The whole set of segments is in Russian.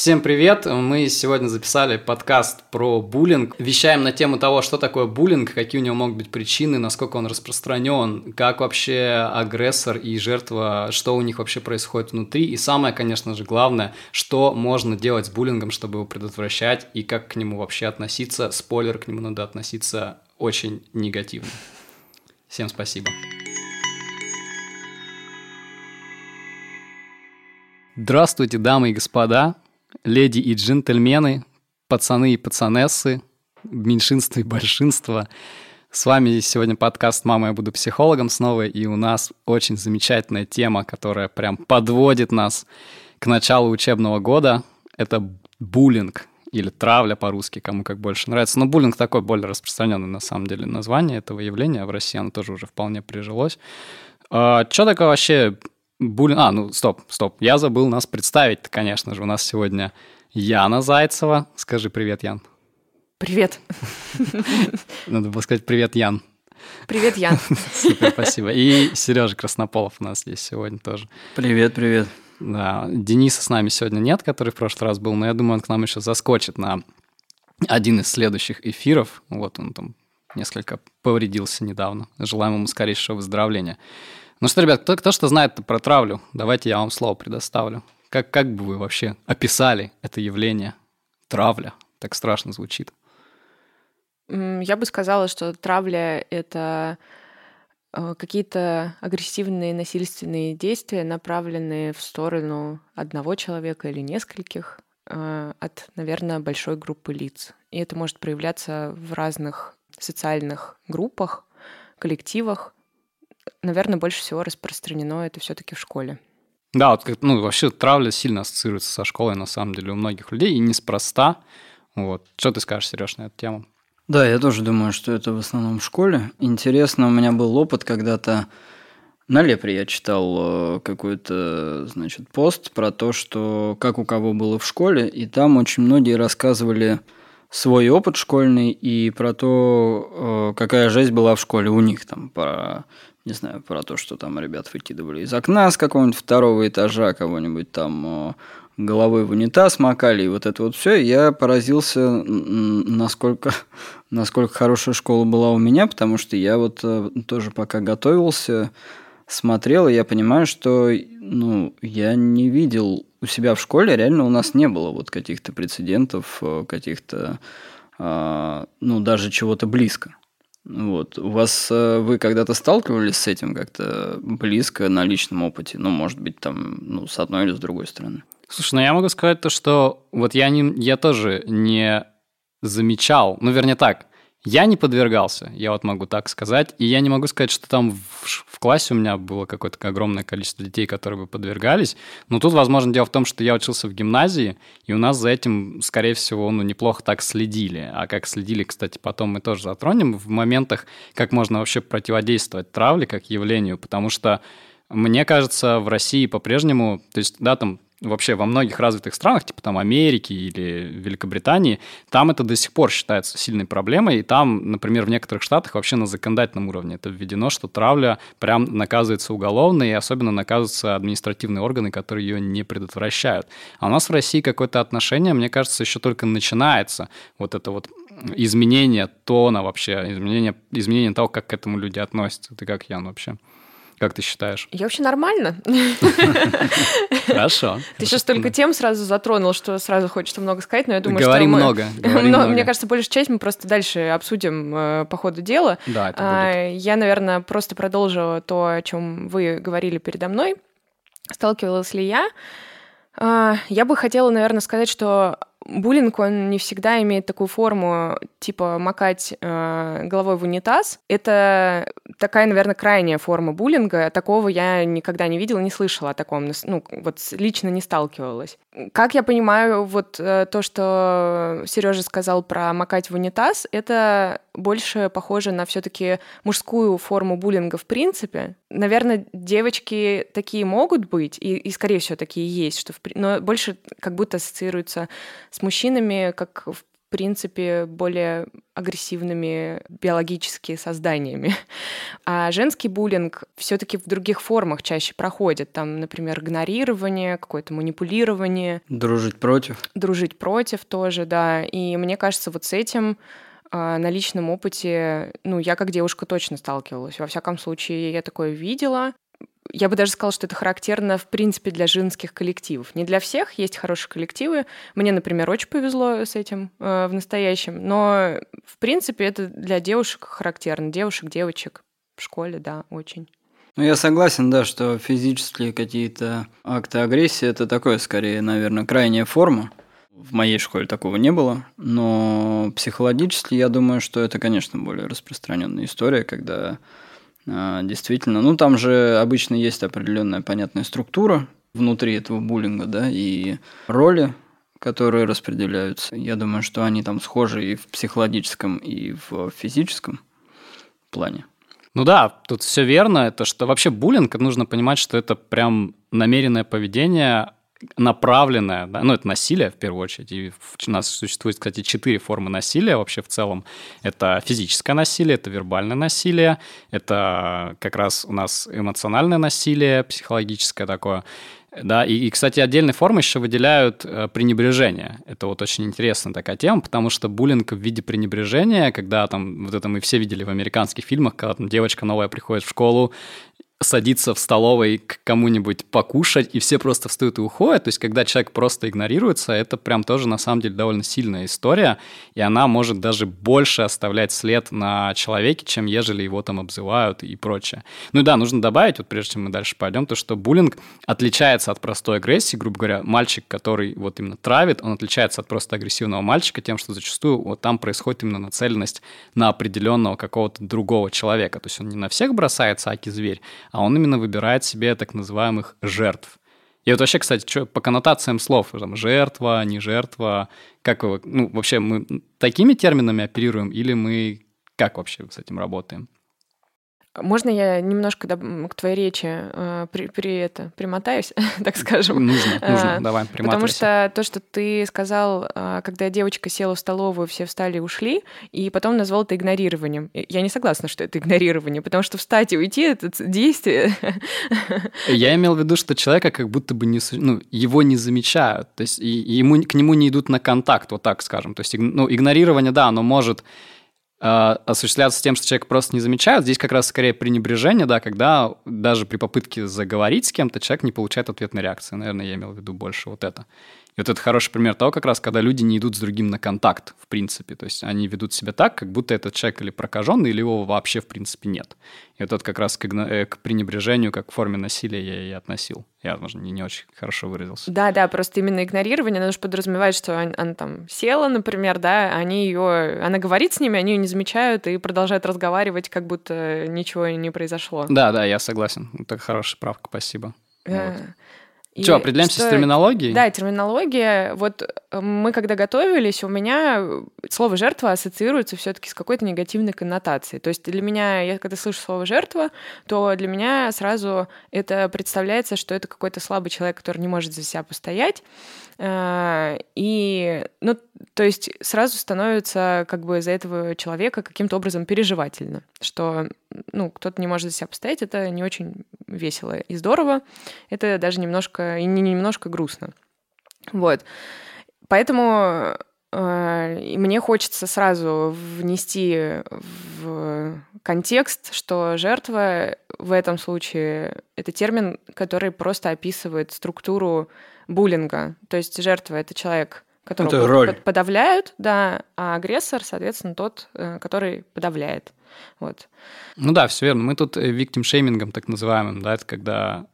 Всем привет! Мы сегодня записали подкаст про буллинг. Вещаем на тему того, что такое буллинг, какие у него могут быть причины, насколько он распространен, как вообще агрессор и жертва, что у них вообще происходит внутри. И самое, конечно же, главное, что можно делать с буллингом, чтобы его предотвращать и как к нему вообще относиться. Спойлер, к нему надо относиться очень негативно. Всем спасибо. Здравствуйте, дамы и господа, леди и джентльмены, пацаны и пацанессы, меньшинство и большинство. С вами сегодня подкаст «Мама, я буду психологом» снова, и у нас очень замечательная тема, которая прям подводит нас к началу учебного года. Это буллинг или травля по-русски, кому как больше нравится. Но буллинг такой более распространенный на самом деле название этого явления. В России оно тоже уже вполне прижилось. А, что такое вообще Булин... А, ну, стоп, стоп. Я забыл нас представить конечно же. У нас сегодня Яна Зайцева. Скажи привет, Ян. Привет. Надо было сказать привет, Ян. Привет, Ян. Супер, спасибо. И Сережа Краснополов у нас здесь сегодня тоже. Привет, привет. Да, Дениса с нами сегодня нет, который в прошлый раз был, но я думаю, он к нам еще заскочит на один из следующих эфиров. Вот он там несколько повредился недавно. Желаем ему скорейшего выздоровления. Ну что, ребят, кто, кто что знает про травлю? Давайте я вам слово предоставлю. Как, как бы вы вообще описали это явление? Травля. Так страшно звучит. Я бы сказала, что травля — это э, какие-то агрессивные насильственные действия, направленные в сторону одного человека или нескольких э, от, наверное, большой группы лиц. И это может проявляться в разных социальных группах, коллективах, наверное, больше всего распространено это все-таки в школе. Да, вот, ну, вообще травля сильно ассоциируется со школой, на самом деле, у многих людей, и неспроста. Вот. Что ты скажешь, Сереж, на эту тему? Да, я тоже думаю, что это в основном в школе. Интересно, у меня был опыт когда-то на Лепре я читал э, какой-то, значит, пост про то, что как у кого было в школе, и там очень многие рассказывали свой опыт школьный и про то, э, какая жизнь была в школе у них, там, про не знаю, про то, что там ребят выкидывали из окна с какого-нибудь второго этажа, кого-нибудь там головой в унитаз макали, и вот это вот все, я поразился, насколько, насколько хорошая школа была у меня, потому что я вот э, тоже пока готовился, смотрел, и я понимаю, что ну, я не видел у себя в школе, реально у нас не было вот каких-то прецедентов, э, каких-то, а, ну, даже чего-то близко. Вот. У вас э, вы когда-то сталкивались с этим как-то близко на личном опыте? Ну, может быть, там, ну, с одной или с другой стороны. Слушай, ну я могу сказать то, что вот я, не, я тоже не замечал, ну, вернее так, я не подвергался, я вот могу так сказать. И я не могу сказать, что там в, в классе у меня было какое-то огромное количество детей, которые бы подвергались. Но тут, возможно, дело в том, что я учился в гимназии, и у нас за этим, скорее всего, ну, неплохо так следили. А как следили, кстати, потом мы тоже затронем в моментах, как можно вообще противодействовать травле как явлению, потому что мне кажется, в России по-прежнему, то есть, да, там вообще во многих развитых странах, типа там Америки или Великобритании, там это до сих пор считается сильной проблемой, и там, например, в некоторых штатах вообще на законодательном уровне это введено, что травля прям наказывается уголовно, и особенно наказываются административные органы, которые ее не предотвращают. А у нас в России какое-то отношение, мне кажется, еще только начинается. Вот это вот изменение тона вообще, изменение, изменение того, как к этому люди относятся. Ты как, Ян, вообще? Как ты считаешь? Я вообще нормально. Хорошо. Ты сейчас только тем сразу затронул, что сразу хочется много сказать, но я думаю, что... Говори много. Мне кажется, большую часть мы просто дальше обсудим э, по ходу дела. Да, это а, Я, наверное, просто продолжу то, о чем вы говорили передо мной. Сталкивалась ли я? А, я бы хотела, наверное, сказать, что буллинг, он не всегда имеет такую форму, типа макать э, головой в унитаз. Это такая, наверное, крайняя форма буллинга. Такого я никогда не видела, не слышала о таком. Ну, вот лично не сталкивалась. Как я понимаю, вот э, то, что Сережа сказал про макать в унитаз, это больше похоже на все-таки мужскую форму буллинга в принципе. Наверное, девочки такие могут быть, и, и скорее всего такие есть, что в, но больше как будто ассоциируются с мужчинами, как в принципе, более агрессивными биологическими созданиями. А женский буллинг все-таки в других формах чаще проходит. Там, например, игнорирование, какое-то манипулирование. Дружить против. Дружить против тоже, да. И мне кажется, вот с этим а, на личном опыте, ну, я как девушка точно сталкивалась. Во всяком случае, я такое видела я бы даже сказала, что это характерно, в принципе, для женских коллективов. Не для всех, есть хорошие коллективы. Мне, например, очень повезло с этим э, в настоящем, но, в принципе, это для девушек характерно. Девушек, девочек в школе, да, очень. Ну, я согласен, да, что физические какие-то акты агрессии – это такое, скорее, наверное, крайняя форма. В моей школе такого не было, но психологически я думаю, что это, конечно, более распространенная история, когда действительно. Ну, там же обычно есть определенная понятная структура внутри этого буллинга, да, и роли, которые распределяются. Я думаю, что они там схожи и в психологическом, и в физическом плане. Ну да, тут все верно. Это что вообще буллинг, нужно понимать, что это прям намеренное поведение направленное, да, ну, это насилие в первую очередь, и у нас существует, кстати, четыре формы насилия вообще в целом. Это физическое насилие, это вербальное насилие, это как раз у нас эмоциональное насилие, психологическое такое, да, и, и, кстати, отдельные формы еще выделяют э, пренебрежение. Это вот очень интересная такая тема, потому что буллинг в виде пренебрежения, когда там, вот это мы все видели в американских фильмах, когда там девочка новая приходит в школу, садиться в столовой к кому-нибудь покушать, и все просто встают и уходят. То есть, когда человек просто игнорируется, это прям тоже, на самом деле, довольно сильная история, и она может даже больше оставлять след на человеке, чем ежели его там обзывают и прочее. Ну и да, нужно добавить, вот прежде чем мы дальше пойдем, то, что буллинг отличается от простой агрессии, грубо говоря, мальчик, который вот именно травит, он отличается от просто агрессивного мальчика тем, что зачастую вот там происходит именно нацеленность на определенного какого-то другого человека. То есть он не на всех бросается, аки зверь, а он именно выбирает себе так называемых жертв. И вот вообще, кстати, что по коннотациям слов, там, жертва, не жертва, как ну, вообще мы такими терминами оперируем или мы как вообще с этим работаем? Можно я немножко к твоей речи э, при, при это примотаюсь, так скажем? Нужно, нужно, а, давай, Потому что то, что ты сказал, а, когда девочка села в столовую, все встали и ушли, и потом назвал это игнорированием. Я не согласна, что это игнорирование, потому что встать и уйти — это действие. Я имел в виду, что человека как будто бы не, ну, его не замечают, то есть ему, к нему не идут на контакт, вот так скажем. То есть ну, игнорирование, да, оно может Э, осуществляться тем, что человек просто не замечает. Здесь как раз скорее пренебрежение, да, когда даже при попытке заговорить с кем-то человек не получает ответной реакции. Наверное, я имел в виду больше вот это. И вот это хороший пример того, как раз, когда люди не идут с другим на контакт, в принципе. То есть они ведут себя так, как будто этот человек или прокаженный, или его вообще, в принципе, нет. И вот это как раз к, э, к пренебрежению, как к форме насилия я и относил. Я, возможно, не, не очень хорошо выразился. Да, да, просто именно игнорирование, оно же подразумевает, что она, она там села, например, да, они ее, она говорит с ними, они ее не замечают и продолжают разговаривать, как будто ничего не произошло. Да, да, я согласен. Это хорошая правка, спасибо. Вот. Что, определяемся что... с терминологией? Да, терминология. Вот э, мы когда готовились, у меня слово жертва ассоциируется все-таки с какой-то негативной коннотацией. То есть для меня, я когда слышу слово жертва, то для меня сразу это представляется, что это какой-то слабый человек, который не может за себя постоять. Э, и, ну, то есть сразу становится как бы за этого человека каким-то образом переживательно, что, ну, кто-то не может за себя постоять, это не очень весело и здорово, это даже немножко, и не немножко грустно. Вот. Поэтому э, мне хочется сразу внести в контекст, что жертва в этом случае это термин, который просто описывает структуру буллинга. То есть жертва — это человек, которого подавляют, да, а агрессор, соответственно, тот, э, который подавляет. Вот. Ну да, все верно. Мы тут виктим шеймингом так называемым, да, это когда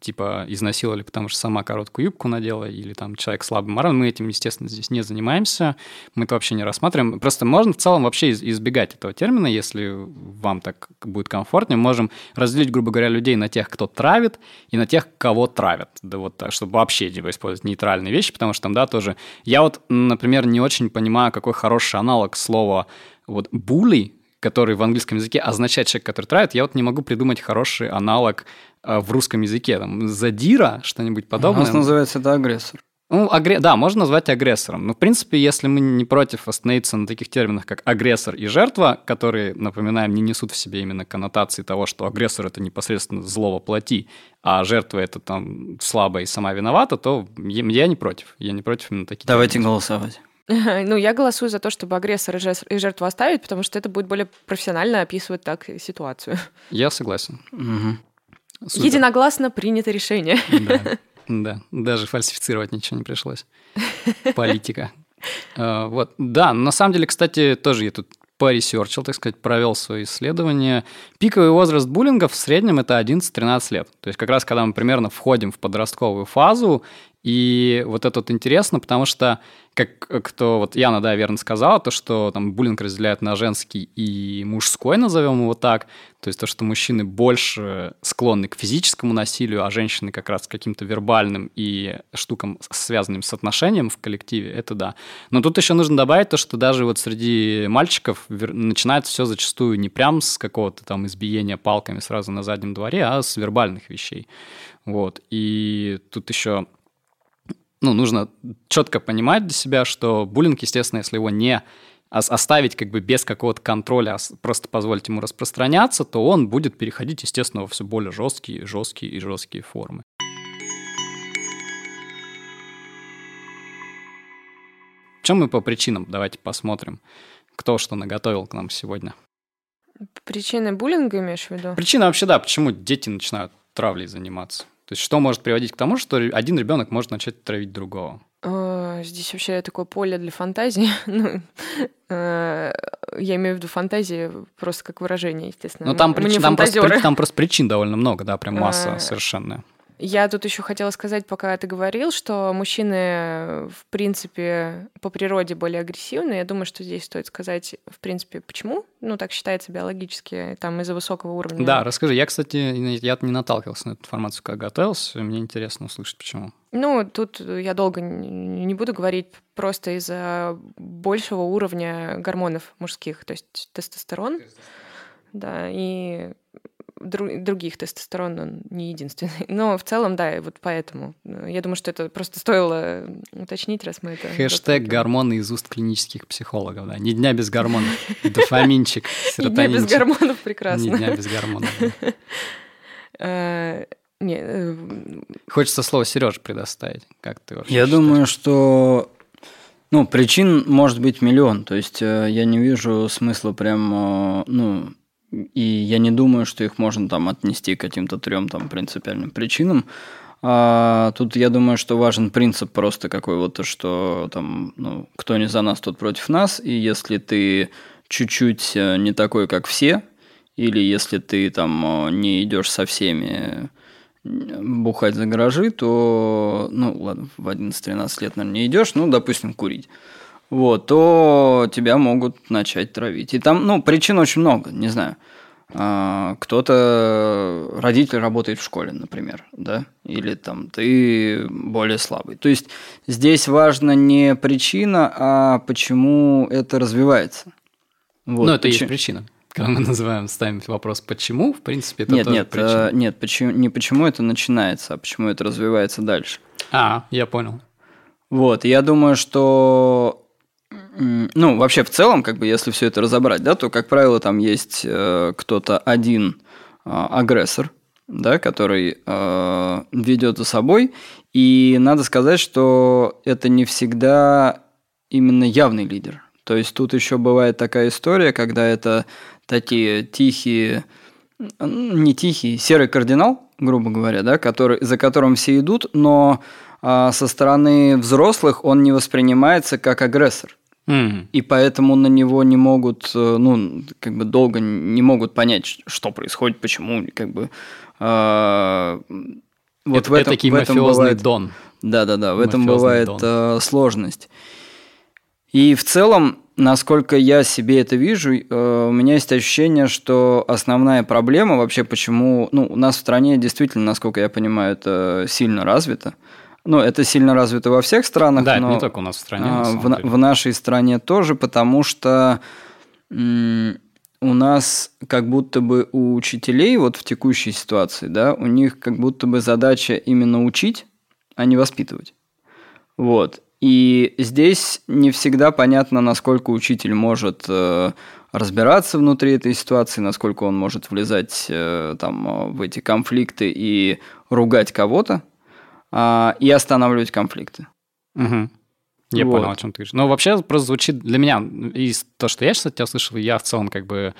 типа изнасиловали, потому что сама короткую юбку надела, или там человек слабый морально. Мы этим, естественно, здесь не занимаемся, мы это вообще не рассматриваем. Просто можно в целом вообще избегать этого термина, если вам так будет комфортнее. Можем разделить, грубо говоря, людей на тех, кто травит, и на тех, кого травят. Да вот так, чтобы вообще типа, использовать нейтральные вещи, потому что там, да, тоже... Я вот, например, не очень понимаю, какой хороший аналог слова вот «були», который в английском языке означает человек, который травит, я вот не могу придумать хороший аналог э, в русском языке. Там задира, что-нибудь подобное. У нас называется это агрессор. Ну, агре... да, можно назвать агрессором. Но, в принципе, если мы не против остановиться на таких терминах, как агрессор и жертва, которые, напоминаем, не несут в себе именно коннотации того, что агрессор — это непосредственно зло воплоти, а жертва — это там слабая и сама виновата, то я не против. Я не против именно таких Давайте терминов. голосовать. Ну, я голосую за то, чтобы агрессора и жертву оставить, потому что это будет более профессионально описывать так ситуацию. Я согласен. Угу. Единогласно принято решение. Да. Да, даже фальсифицировать ничего не пришлось. Политика. А, вот, да, на самом деле, кстати, тоже я тут поресерчил, так сказать, провел свои исследования. Пиковый возраст буллинга в среднем это 11-13 лет. То есть как раз когда мы примерно входим в подростковую фазу, и вот это вот интересно, потому что, как кто, вот Яна, да, верно сказала, то, что там буллинг разделяют на женский и мужской, назовем его так, то есть то, что мужчины больше склонны к физическому насилию, а женщины как раз к каким-то вербальным и штукам, связанным с отношением в коллективе, это да. Но тут еще нужно добавить то, что даже вот среди мальчиков начинается все зачастую не прям с какого-то там избиения палками сразу на заднем дворе, а с вербальных вещей. Вот. И тут еще ну, нужно четко понимать для себя, что буллинг, естественно, если его не оставить как бы без какого-то контроля, а просто позволить ему распространяться, то он будет переходить, естественно, во все более жесткие, жесткие и жесткие формы. Чем мы по причинам? Давайте посмотрим, кто что наготовил к нам сегодня. Причины буллинга имеешь в виду? Причина вообще, да, почему дети начинают травлей заниматься. То есть что может приводить к тому, что один ребенок может начать травить другого? А, здесь вообще такое поле для фантазии. ну, э, я имею в виду фантазии просто как выражение, естественно. Ну, там, причин, там, просто, там просто причин довольно много, да, прям масса а, совершенно. Я тут еще хотела сказать, пока ты говорил, что мужчины, в принципе, по природе более агрессивны. Я думаю, что здесь стоит сказать, в принципе, почему. Ну, так считается биологически, там, из-за высокого уровня. Да, расскажи. Я, кстати, я не наталкивался на эту информацию, как готовился. Мне интересно услышать, почему. Ну, тут я долго не буду говорить, просто из-за большего уровня гормонов мужских, то есть тестостерон. Да, и других тестостерон, он не единственный. Но в целом, да, вот поэтому. Я думаю, что это просто стоило уточнить, раз мы это... Хэштег гормоны из уст клинических психологов, да. Ни дня без гормонов. Дофаминчик, серотонинчик. Ни дня без гормонов прекрасно. Ни дня без гормонов. Э, не, э, Хочется слово Сереж предоставить. Как ты вообще Я думаю, что ну, причин может быть миллион. То есть э, я не вижу смысла прям, ну, и я не думаю, что их можно там отнести к каким-то трем там принципиальным причинам. А тут я думаю, что важен принцип просто какой вот, что там, ну, кто не за нас, тот против нас. И если ты чуть-чуть э, не такой, как все, или если ты там э, не идешь со всеми бухать за гаражи, то, ну, ладно, в 11-13 лет, наверное, не идешь, ну, допустим, курить вот, то тебя могут начать травить. И там, ну, причин очень много, не знаю. А, кто-то, родитель работает в школе, например, да, или там ты более слабый. То есть здесь важна не причина, а почему это развивается. Вот, ну, это почему... есть причина. Когда мы называем, ставим вопрос «почему?», в принципе, это нет, тоже нет, причина. Э, нет, почему, не почему это начинается, а почему это развивается дальше. А, я понял. Вот, я думаю, что ну, вообще в целом, как бы, если все это разобрать, да, то, как правило, там есть э, кто-то один э, агрессор, да, который э, ведет за собой, и надо сказать, что это не всегда именно явный лидер. То есть тут еще бывает такая история, когда это такие тихие, не тихий, серый кардинал, грубо говоря, да, который, за которым все идут, но э, со стороны взрослых он не воспринимается как агрессор. Mm. И поэтому на него не могут, э, ну, как бы долго не могут понять, что происходит, почему, как бы. Э, вот это, в этом, это в этом бывает, дон. Да-да-да, в этом бывает э, сложность. И в целом, насколько я себе это вижу, э, у меня есть ощущение, что основная проблема вообще, почему, ну, у нас в стране действительно, насколько я понимаю, это сильно развито. Ну, это сильно развито во всех странах. Да, но это не только у нас в стране. А, в, в нашей стране тоже, потому что у нас как будто бы у учителей вот в текущей ситуации, да, у них как будто бы задача именно учить, а не воспитывать. Вот. И здесь не всегда понятно, насколько учитель может э, разбираться внутри этой ситуации, насколько он может влезать э, там, в эти конфликты и ругать кого-то, э, и останавливать конфликты. Угу. Я вот. понял, о чем ты говоришь. Но вообще просто звучит для меня, из то, что я сейчас от тебя слышал, я в целом как бы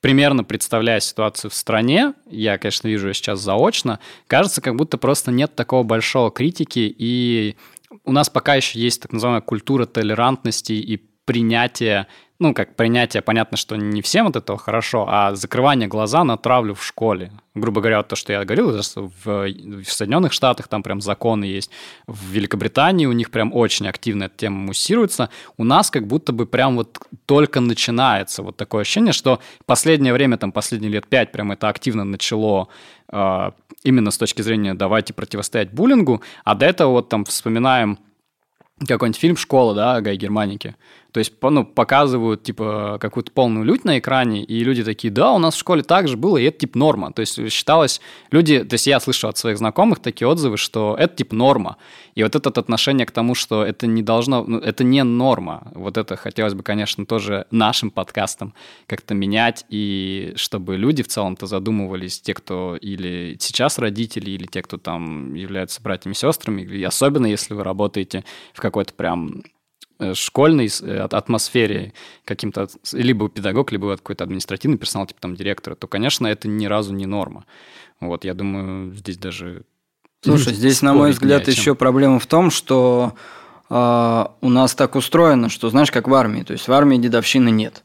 примерно представляя ситуацию в стране, я, конечно, вижу ее сейчас заочно, кажется, как будто просто нет такого большого критики, и у нас пока еще есть так называемая культура толерантности и принятия ну, как принятие, понятно, что не всем от этого хорошо, а закрывание глаза на травлю в школе. Грубо говоря, вот то, что я говорил, в, в Соединенных Штатах там прям законы есть, в Великобритании у них прям очень активно эта тема муссируется. У нас как будто бы прям вот только начинается вот такое ощущение, что последнее время, там, последние лет пять прям это активно начало э, именно с точки зрения давайте противостоять буллингу, а до этого вот там вспоминаем какой-нибудь фильм «Школа», да, Гай Германики. То есть, ну, показывают, типа, какую-то полную лють на экране, и люди такие, да, у нас в школе так же было, и это, типа, норма. То есть, считалось, люди, то есть, я слышу от своих знакомых такие отзывы, что это, типа, норма. И вот это отношение к тому, что это не должно, ну, это не норма. Вот это хотелось бы, конечно, тоже нашим подкастом как-то менять, и чтобы люди в целом-то задумывались, те, кто или сейчас родители, или те, кто там являются братьями и сестрами, и особенно если вы работаете в какой-то прям школьной э, атмосфере каким-то, либо педагог, либо какой-то административный персонал, типа там директора, то, конечно, это ни разу не норма. Вот, я думаю, здесь даже... Слушай, здесь, на мой взгляд, еще проблема в том, что э, у нас так устроено, что, знаешь, как в армии, то есть в армии дедовщины нет.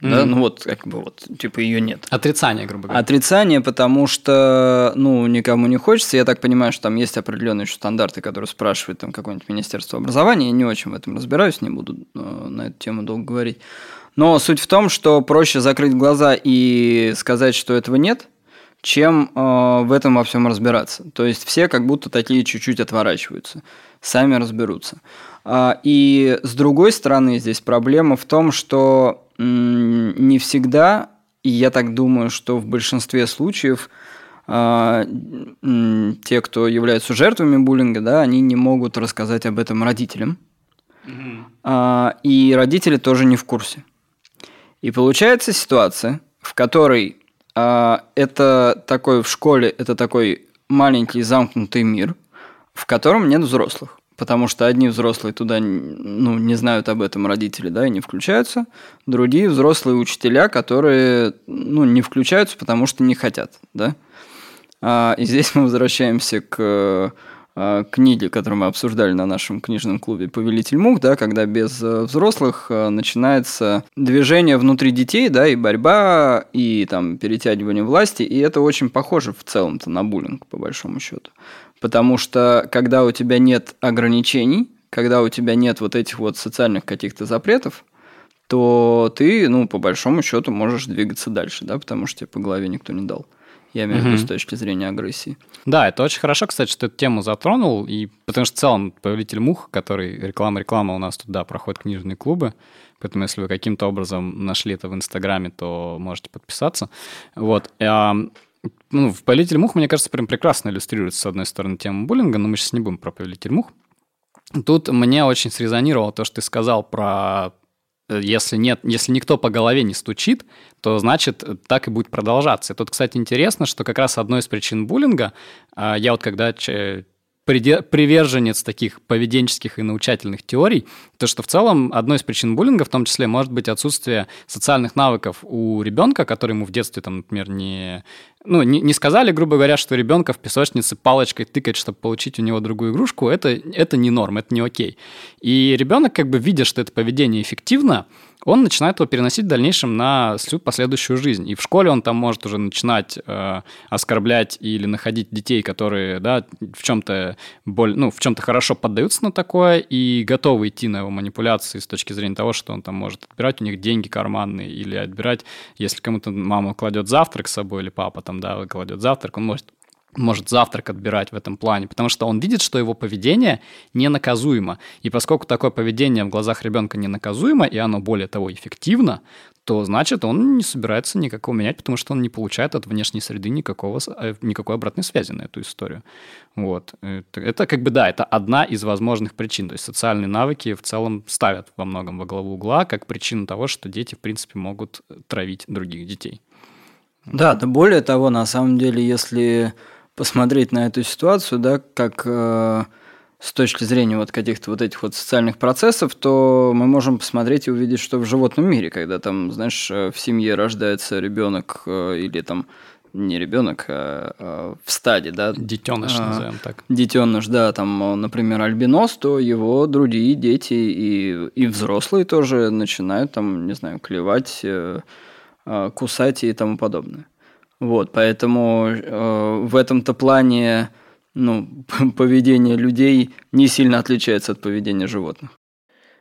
Mm-hmm. Да, ну вот как бы вот типа ее нет. Отрицание, грубо говоря. Отрицание, потому что ну никому не хочется. Я так понимаю, что там есть определенные еще стандарты, которые спрашивают там какое-нибудь министерство образования. Я не очень в этом разбираюсь, не буду э, на эту тему долго говорить. Но суть в том, что проще закрыть глаза и сказать, что этого нет, чем э, в этом во всем разбираться. То есть все как будто такие чуть-чуть отворачиваются, сами разберутся. А, и с другой стороны здесь проблема в том, что не всегда, и я так думаю, что в большинстве случаев а, те, кто являются жертвами буллинга, да, они не могут рассказать об этом родителям. Mm-hmm. И родители тоже не в курсе. И получается ситуация, в которой а, это такой в школе, это такой маленький замкнутый мир, в котором нет взрослых потому что одни взрослые туда ну, не знают об этом родители, да, и не включаются, другие взрослые учителя, которые ну, не включаются, потому что не хотят, да. А, и здесь мы возвращаемся к а, книге, которую мы обсуждали на нашем книжном клубе «Повелитель мух», да, когда без э, взрослых э, начинается движение внутри детей, да, и борьба, и там перетягивание власти, и это очень похоже в целом-то на буллинг, по большому счету. Потому что когда у тебя нет ограничений, когда у тебя нет вот этих вот социальных каких-то запретов, то ты, ну, по большому счету, можешь двигаться дальше, да, потому что тебе по голове никто не дал. Я имею в виду с точки зрения агрессии. Да, это очень хорошо, кстати, что эту тему затронул, и потому что в целом «Повелитель мух», который реклама-реклама у нас тут, да, проходит книжные клубы, поэтому если вы каким-то образом нашли это в Инстаграме, то можете подписаться. Вот ну, в «Повелитель мух», мне кажется, прям прекрасно иллюстрируется, с одной стороны, тема буллинга, но мы сейчас не будем про «Повелитель мух». Тут мне очень срезонировало то, что ты сказал про э, если нет, если никто по голове не стучит, то значит так и будет продолжаться. И тут, кстати, интересно, что как раз одной из причин буллинга, а, я вот когда приверженец таких поведенческих и научательных теорий, то что в целом одной из причин буллинга в том числе может быть отсутствие социальных навыков у ребенка, который ему в детстве, там, например, не, ну, не, не сказали, грубо говоря, что ребенка в песочнице палочкой тыкать, чтобы получить у него другую игрушку, это, это не норм, это не окей. И ребенок, как бы видя, что это поведение эффективно, он начинает его переносить в дальнейшем на всю последующую жизнь. И в школе он там может уже начинать э, оскорблять или находить детей, которые, да, в чем-то боль, ну, в чем-то хорошо поддаются на такое и готовы идти на его манипуляции с точки зрения того, что он там может отбирать у них деньги карманные или отбирать, если кому-то мама кладет завтрак с собой или папа там, да, кладет завтрак, он может может завтрак отбирать в этом плане, потому что он видит, что его поведение ненаказуемо. И поскольку такое поведение в глазах ребенка ненаказуемо, и оно более того эффективно, то значит он не собирается никакого менять, потому что он не получает от внешней среды никакого, э, никакой обратной связи на эту историю. Вот. Это, как бы, да, это одна из возможных причин. То есть социальные навыки в целом ставят во многом во главу угла как причину того, что дети, в принципе, могут травить других детей. Да, да более того, на самом деле, если посмотреть на эту ситуацию, да, как э, с точки зрения вот каких-то вот этих вот социальных процессов, то мы можем посмотреть и увидеть, что в животном мире, когда там, знаешь, э, в семье рождается ребенок э, или там не ребенок, а, а в стаде, да. Детеныш, а, назовем так. Детеныш, да, там, например, альбинос, то его другие дети и, и взрослые тоже начинают там, не знаю, клевать, э, кусать и тому подобное. Вот, поэтому э, в этом-то плане ну, поведение людей не сильно отличается от поведения животных.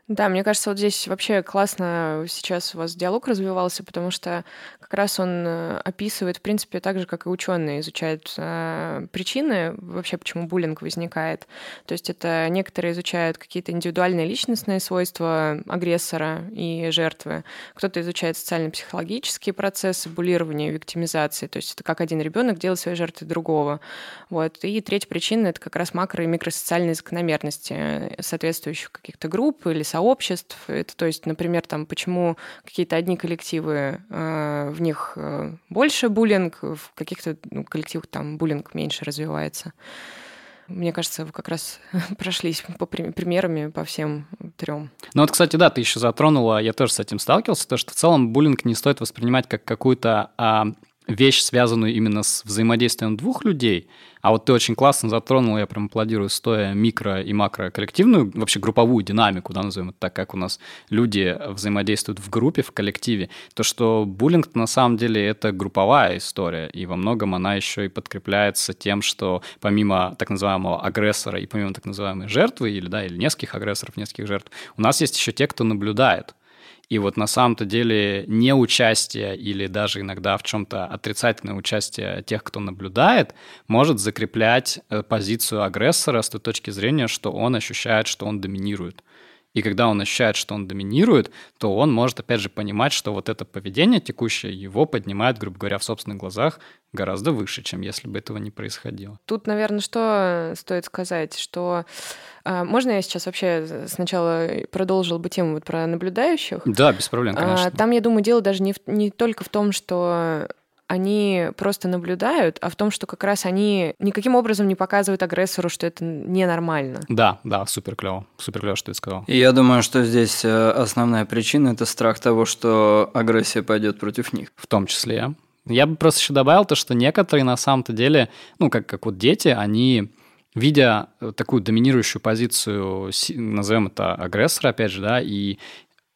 Да, мне кажется, вот здесь вообще классно сейчас у вас диалог развивался, потому что как раз он э, описывает, в принципе, так же, как и ученые изучают э, причины вообще, почему буллинг возникает. То есть это некоторые изучают какие-то индивидуальные личностные свойства агрессора и жертвы, кто-то изучает социально-психологические процессы буллирования виктимизации, то есть это как один ребенок делает своей жертвой другого. Вот. И третья причина — это как раз макро- и микросоциальные закономерности э, соответствующих каких-то групп или сообществ, сообществ. Это, то есть, например, там, почему какие-то одни коллективы, э, в них э, больше буллинг, в каких-то ну, коллективах там буллинг меньше развивается. Мне кажется, вы как раз прошлись по примерами по всем трем. Ну вот, кстати, да, ты еще затронула, я тоже с этим сталкивался, то, что в целом буллинг не стоит воспринимать как какую-то а, вещь, связанную именно с взаимодействием двух людей, а вот ты очень классно затронул, я прям аплодирую, стоя микро и макро коллективную, вообще групповую динамику, да, назовем это так, как у нас люди взаимодействуют в группе, в коллективе, то, что буллинг на самом деле это групповая история, и во многом она еще и подкрепляется тем, что помимо так называемого агрессора и помимо так называемой жертвы, или, да, или нескольких агрессоров, нескольких жертв, у нас есть еще те, кто наблюдает. И вот на самом-то деле неучастие или даже иногда в чем-то отрицательное участие тех, кто наблюдает, может закреплять э, позицию агрессора с той точки зрения, что он ощущает, что он доминирует. И когда он ощущает, что он доминирует, то он может, опять же, понимать, что вот это поведение текущее его поднимает, грубо говоря, в собственных глазах гораздо выше, чем если бы этого не происходило. Тут, наверное, что стоит сказать, что а, можно я сейчас вообще сначала продолжил бы тему вот про наблюдающих? Да, без проблем, а, конечно. Там, я думаю, дело даже не, в, не только в том, что они просто наблюдают, а в том, что как раз они никаким образом не показывают агрессору, что это ненормально. Да, да, супер клево. Супер клево, что ты сказал. И я думаю, что здесь э, основная причина это страх того, что агрессия пойдет против них. В том числе. Я бы просто еще добавил то, что некоторые на самом-то деле, ну, как, как вот дети, они видя такую доминирующую позицию, назовем это агрессора, опять же, да, и,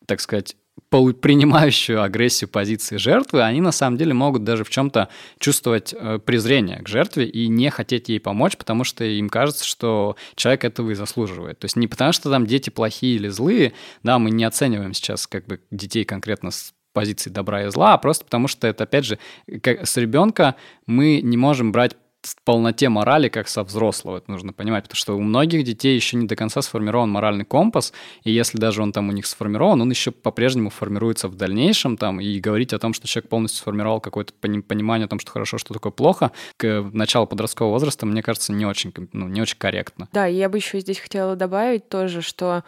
так сказать, принимающую агрессию позиции жертвы, они на самом деле могут даже в чем-то чувствовать э, презрение к жертве и не хотеть ей помочь, потому что им кажется, что человек этого и заслуживает. То есть не потому, что там дети плохие или злые, да, мы не оцениваем сейчас как бы детей конкретно с позиции добра и зла, а просто потому что это, опять же, как с ребенка мы не можем брать полноте морали, как со взрослого, это нужно понимать, потому что у многих детей еще не до конца сформирован моральный компас, и если даже он там у них сформирован, он еще по-прежнему формируется в дальнейшем, там, и говорить о том, что человек полностью сформировал какое-то понимание о том, что хорошо, что такое плохо, к началу подросткового возраста, мне кажется, не очень, ну, не очень корректно. Да, я бы еще здесь хотела добавить тоже, что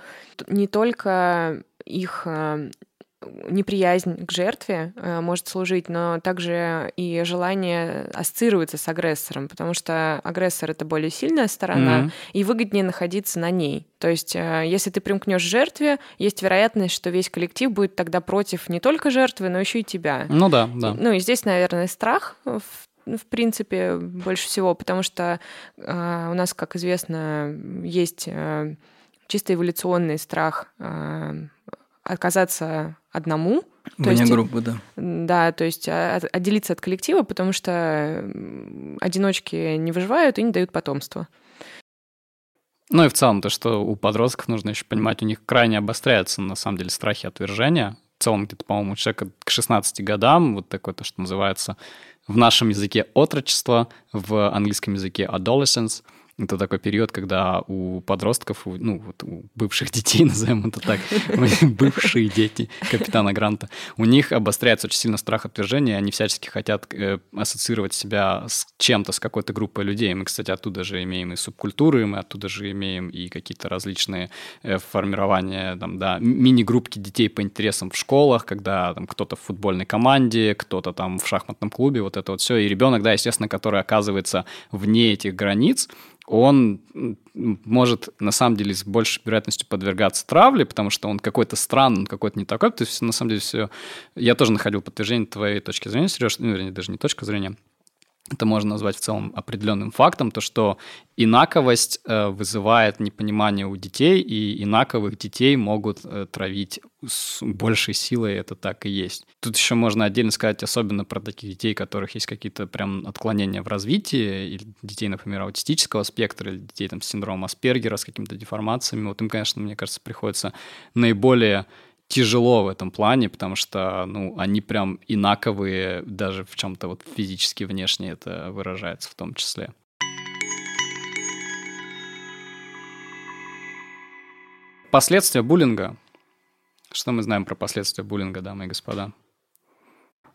не только их э, неприязнь к жертве э, может служить, но также и желание ассоциироваться с агрессором, потому что агрессор это более сильная сторона, mm-hmm. и выгоднее находиться на ней. То есть, э, если ты примкнешь к жертве, есть вероятность, что весь коллектив будет тогда против не только жертвы, но еще и тебя. Ну да, да. Ну и здесь, наверное, страх в в принципе, больше всего, потому что э, у нас, как известно, есть э, чисто эволюционный страх э, оказаться одному. Вне есть, группы, да. Да, то есть а, отделиться от коллектива, потому что одиночки не выживают и не дают потомства. Ну и в целом то, что у подростков нужно еще понимать, у них крайне обостряются на самом деле страхи отвержения. В целом где-то, по-моему, у человека к 16 годам, вот такое то, что называется в нашем языке отрочество, в английском языке adolescence – это такой период, когда у подростков, ну, вот у бывших детей, назовем это так, бывшие дети капитана Гранта, у них обостряется очень сильно страх отвержения, они всячески хотят э, ассоциировать себя с чем-то, с какой-то группой людей. Мы, кстати, оттуда же имеем и субкультуры, мы оттуда же имеем и какие-то различные э, формирования, там, да, мини-группки детей по интересам в школах, когда там кто-то в футбольной команде, кто-то там в шахматном клубе, вот это вот все. И ребенок, да, естественно, который оказывается вне этих границ, он может на самом деле с большей вероятностью подвергаться травле, потому что он какой-то странный, он какой-то не такой. То есть, на самом деле, все... Я тоже находил подтверждение твоей точки зрения, Сереж, ну, вернее, даже не точка зрения, это можно назвать в целом определенным фактом, то что инаковость э, вызывает непонимание у детей, и инаковых детей могут э, травить с большей силой, это так и есть. Тут еще можно отдельно сказать, особенно про таких детей, у которых есть какие-то прям отклонения в развитии, или детей, например, аутистического спектра, или детей там с синдромом Аспергера, с какими-то деформациями. Вот им, конечно, мне кажется, приходится наиболее тяжело в этом плане, потому что, ну, они прям инаковые, даже в чем-то вот физически внешне это выражается в том числе. Последствия буллинга. Что мы знаем про последствия буллинга, дамы и господа?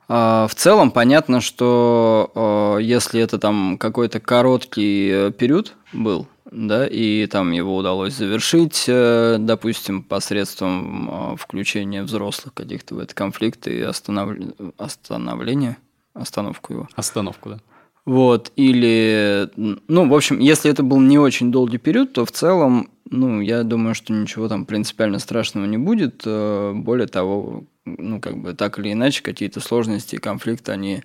А, в целом понятно, что а, если это там какой-то короткий э, период был, да, и там его удалось завершить, э, допустим, посредством а, включения взрослых каких-то в этот конфликт и останов... остановления, остановку его. Остановку, да. Вот, или, ну, в общем, если это был не очень долгий период, то в целом, ну, я думаю, что ничего там принципиально страшного не будет. Э, более того, ну, как бы так или иначе, какие-то сложности и конфликты, они,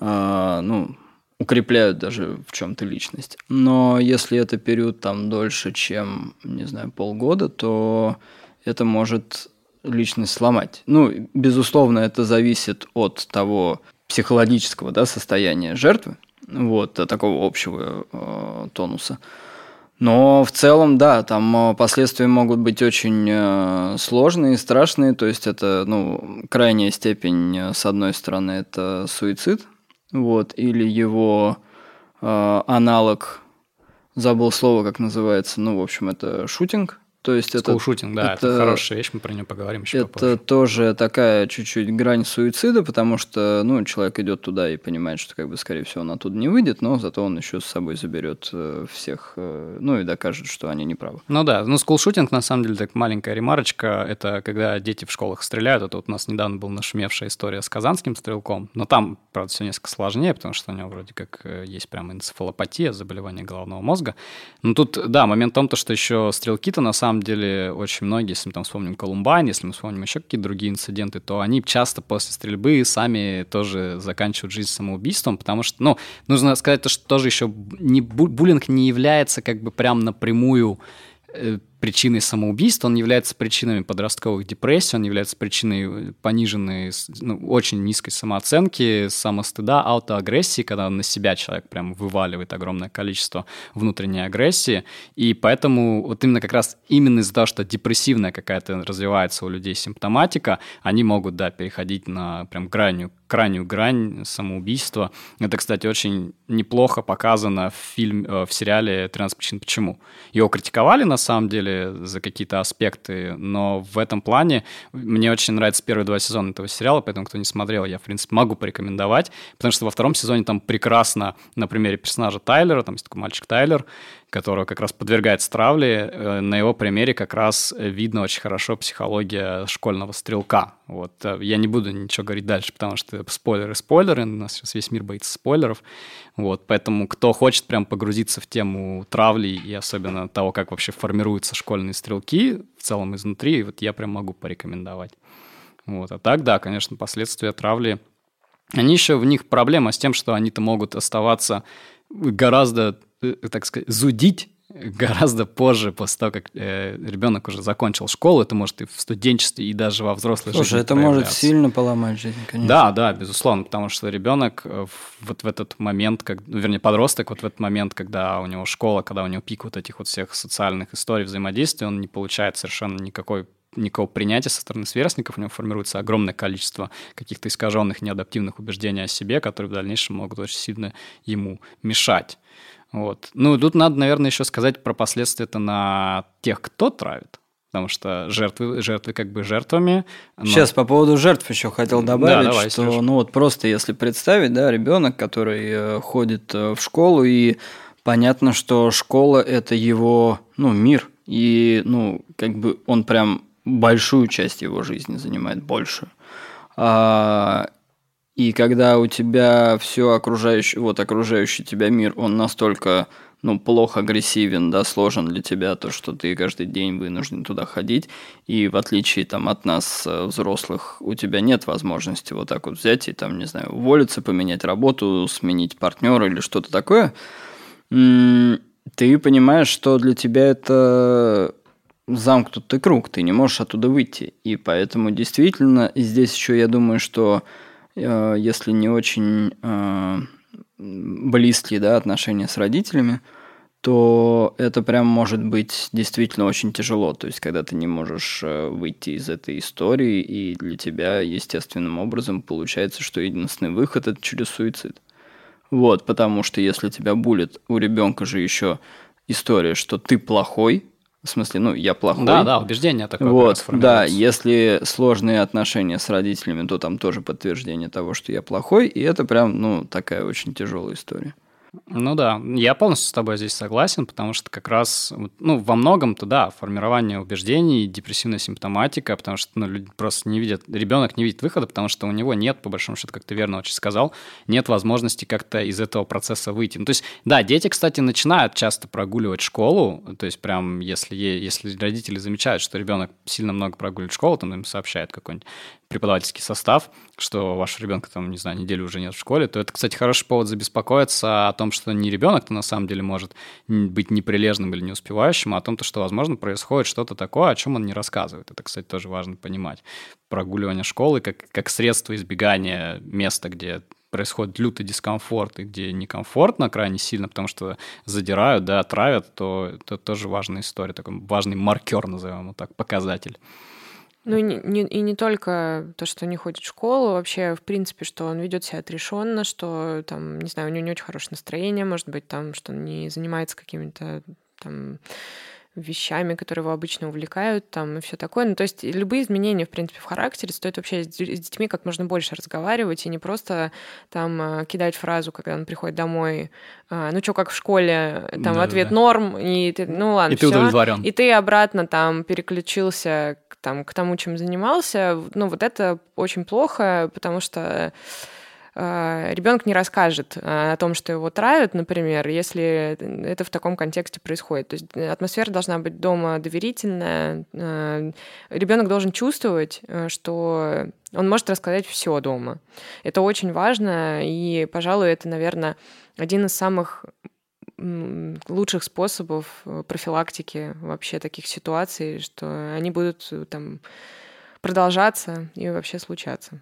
ну, укрепляют даже в чем-то личность. Но если это период там дольше, чем, не знаю, полгода, то это может личность сломать. Ну, безусловно, это зависит от того психологического да, состояния жертвы, вот, такого общего э, тонуса. Но в целом, да, там последствия могут быть очень э, сложные, страшные. То есть это, ну, крайняя степень, э, с одной стороны, это суицид, вот, или его э, аналог, забыл слово, как называется, ну, в общем, это шутинг, то есть это, шутинг, да, это, это хорошая вещь, мы про нее поговорим еще Это попозже. тоже такая чуть-чуть грань суицида, потому что, ну, человек идет туда и понимает, что, как бы, скорее всего, он оттуда не выйдет, но зато он еще с собой заберет э, всех, э, ну, и докажет, что они не правы. Ну да, ну, скулшутинг, на самом деле, так маленькая ремарочка, это когда дети в школах стреляют, это вот у нас недавно была нашумевшая история с казанским стрелком, но там, правда, все несколько сложнее, потому что у него вроде как э, есть прям энцефалопатия, заболевание головного мозга. Но тут, да, момент в том, что еще стрелки-то на самом самом деле очень многие, если мы там вспомним Колумбайн, если мы вспомним еще какие-то другие инциденты, то они часто после стрельбы сами тоже заканчивают жизнь самоубийством, потому что, ну, нужно сказать то, что тоже еще не, буллинг не является как бы прям напрямую э, причиной самоубийства, он является причинами подростковых депрессий, он является причиной пониженной, ну, очень низкой самооценки, самостыда, аутоагрессии, когда на себя человек прям вываливает огромное количество внутренней агрессии. И поэтому вот именно как раз именно из-за того, что депрессивная какая-то развивается у людей симптоматика, они могут, да, переходить на прям крайнюю крайнюю грань самоубийства. Это, кстати, очень неплохо показано в, фильме, э, в сериале «13 причин почему». Его критиковали, на самом деле, за какие-то аспекты, но в этом плане мне очень нравятся первые два сезона этого сериала, поэтому, кто не смотрел, я, в принципе, могу порекомендовать, потому что во втором сезоне там прекрасно на примере персонажа Тайлера, там есть такой мальчик Тайлер, которого как раз подвергается травле, э, на его примере как раз видно очень хорошо психология школьного стрелка. Вот. Э, я не буду ничего говорить дальше, потому что спойлеры, спойлеры, у нас сейчас весь мир боится спойлеров. Вот. Поэтому кто хочет прям погрузиться в тему травли и особенно того, как вообще формируются школьные стрелки в целом изнутри, вот я прям могу порекомендовать. Вот. А так, да, конечно, последствия травли они еще в них проблема с тем, что они-то могут оставаться гораздо Э, так сказать, зудить гораздо позже, после того, как э, ребенок уже закончил школу, это может и в студенчестве, и даже во взрослой Слушай, жизни. это может сильно поломать жизнь, конечно. Да, да, безусловно, потому что ребенок э, вот в этот момент, как, ну, вернее, подросток, вот в этот момент, когда у него школа, когда у него пик вот этих вот всех социальных историй взаимодействия, он не получает совершенно никакой никакого принятия со стороны сверстников, у него формируется огромное количество каких-то искаженных, неадаптивных убеждений о себе, которые в дальнейшем могут очень сильно ему мешать. Вот. Ну, тут надо, наверное, еще сказать про последствия-то на тех, кто травит. Потому что жертвы, жертвы как бы жертвами. Но... Сейчас по поводу жертв еще хотел добавить, да, давай, что Сереж. ну вот просто если представить, да, ребенок, который э, ходит э, в школу и понятно, что школа это его, ну, мир, и ну как бы он прям большую часть его жизни занимает большую. А, и когда у тебя все окружающее, вот окружающий тебя мир, он настолько ну, плохо агрессивен, да, сложен для тебя, то, что ты каждый день вынужден туда ходить, и в отличие там от нас, э, взрослых, у тебя нет возможности вот так вот взять и там, не знаю, уволиться, поменять работу, сменить партнера или что-то такое, ты понимаешь, что для тебя это замкнутый круг, ты не можешь оттуда выйти. И поэтому действительно, здесь еще я думаю, что если не очень э, близкие да, отношения с родителями, то это прям может быть действительно очень тяжело. То есть, когда ты не можешь э, выйти из этой истории, и для тебя естественным образом получается, что единственный выход это через суицид. Вот, потому что если тебя булит, у ребенка же еще история, что ты плохой, в смысле, ну, я плохой. Да, да, убеждение такое. Вот, да, если сложные отношения с родителями, то там тоже подтверждение того, что я плохой, и это прям, ну, такая очень тяжелая история. Ну да, я полностью с тобой здесь согласен, потому что как раз, ну, во многом-то, да, формирование убеждений, депрессивная симптоматика, потому что ну, люди просто не видят, ребенок не видит выхода, потому что у него нет, по большому счету, как ты верно очень сказал, нет возможности как-то из этого процесса выйти. Ну, то есть, да, дети, кстати, начинают часто прогуливать школу, то есть прям если, если родители замечают, что ребенок сильно много прогуливает школу, там им сообщают какой-нибудь преподавательский состав, что ваш ребенка там, не знаю, неделю уже нет в школе, то это, кстати, хороший повод забеспокоиться о том, что не ребенок-то на самом деле может быть неприлежным или не успевающим, а о том, что, возможно, происходит что-то такое, о чем он не рассказывает. Это, кстати, тоже важно понимать. Прогуливание школы как, как средство избегания места, где происходит лютый дискомфорт и где некомфортно крайне сильно, потому что задирают, да, травят, то это тоже важная история, такой важный маркер, назовем его так, показатель. Ну и не, и не только то, что не ходит в школу, вообще, в принципе, что он ведет себя отрешенно, что там, не знаю, у него не очень хорошее настроение, может быть, там, что он не занимается какими-то там вещами, которые его обычно увлекают, там, и все такое. Ну, то есть любые изменения, в принципе, в характере стоит вообще с детьми как можно больше разговаривать и не просто там э, кидать фразу, когда он приходит домой, «А, ну что, как в школе, там, да, ответ да. норм, и ты, ну ладно, И ты удовлетворен. И ты обратно там переключился там, к тому, чем занимался. Ну, вот это очень плохо, потому что ребенок не расскажет э, о том, что его травят, например, если это в таком контексте происходит. То есть атмосфера должна быть дома доверительная. Э, ребенок должен чувствовать, что он может рассказать все дома. Это очень важно, и, пожалуй, это, наверное, один из самых лучших способов профилактики вообще таких ситуаций, что они будут там продолжаться и вообще случаться.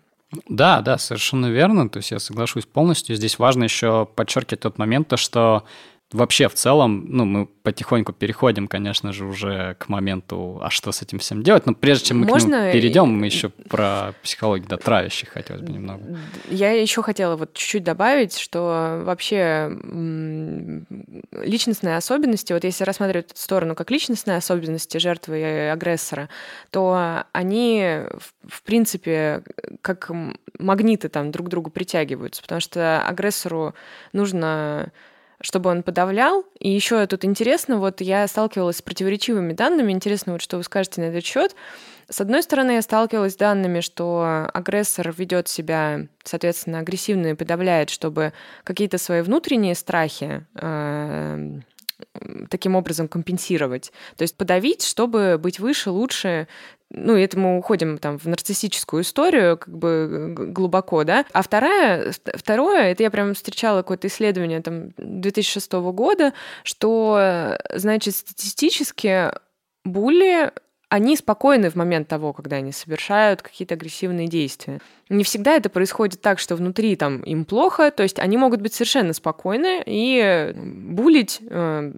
Да, да, совершенно верно. То есть я соглашусь полностью. Здесь важно еще подчеркивать тот момент, то, что вообще в целом, ну, мы потихоньку переходим, конечно же, уже к моменту, а что с этим всем делать. Но прежде чем мы Можно... к нему перейдем, мы еще про психологию да, травящих хотелось бы немного. Я еще хотела вот чуть-чуть добавить, что вообще личностные особенности, вот если рассматривать эту сторону как личностные особенности жертвы и агрессора, то они, в принципе, как магниты там друг к другу притягиваются, потому что агрессору нужно чтобы он подавлял. И еще тут интересно, вот я сталкивалась с противоречивыми данными. Интересно, вот что вы скажете на этот счет. С одной стороны, я сталкивалась с данными, что агрессор ведет себя, соответственно, агрессивно и подавляет, чтобы какие-то свои внутренние страхи э, таким образом компенсировать. То есть подавить, чтобы быть выше, лучше, ну, это мы уходим там в нарциссическую историю, как бы глубоко, да. А вторая, второе, это я прям встречала какое-то исследование там 2006 года, что, значит, статистически були они спокойны в момент того, когда они совершают какие-то агрессивные действия. Не всегда это происходит так, что внутри там им плохо, то есть они могут быть совершенно спокойны и булить э,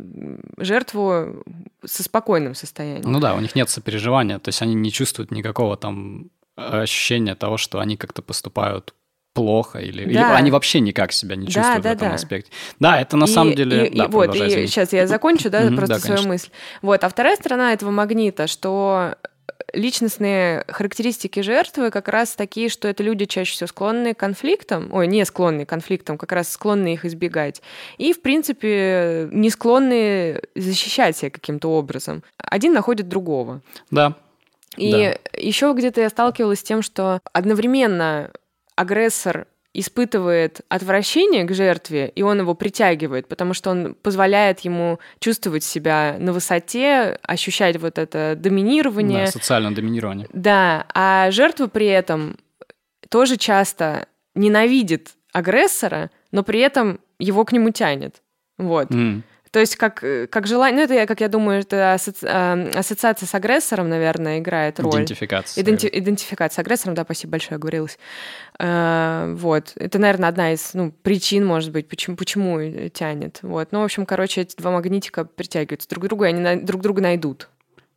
жертву со спокойным состоянием. Ну да, у них нет сопереживания, то есть они не чувствуют никакого там ощущения того, что они как-то поступают плохо или, да. или они вообще никак себя не чувствуют да, да, в этом да. аспекте. Да, это на и, самом деле. И, да, и вот, и сейчас я закончу, да, mm-hmm, просто да, свою мысль. Вот, а вторая сторона этого магнита, что личностные характеристики жертвы как раз такие, что это люди чаще всего склонны к конфликтам, ой, не склонны к конфликтам, как раз склонны их избегать, и, в принципе, не склонны защищать себя каким-то образом. Один находит другого. Да. И да. еще где-то я сталкивалась с тем, что одновременно агрессор испытывает отвращение к жертве, и он его притягивает, потому что он позволяет ему чувствовать себя на высоте, ощущать вот это доминирование. Да, социальное доминирование. Да, а жертва при этом тоже часто ненавидит агрессора, но при этом его к нему тянет. Вот. Mm. То есть как, э, как желание, ну это, как я думаю, это. Эм, ассоциация с агрессором, наверное, играет роль. Идентификация. Иденти... Идентификация с агрессором, да, спасибо большое, оговорилась. Э, вот. Это, наверное, одна из ну, причин, может быть, почему, почему тянет. Вот. Ну, в общем, короче, эти два магнитика притягиваются друг к другу, и они друг друга найдут.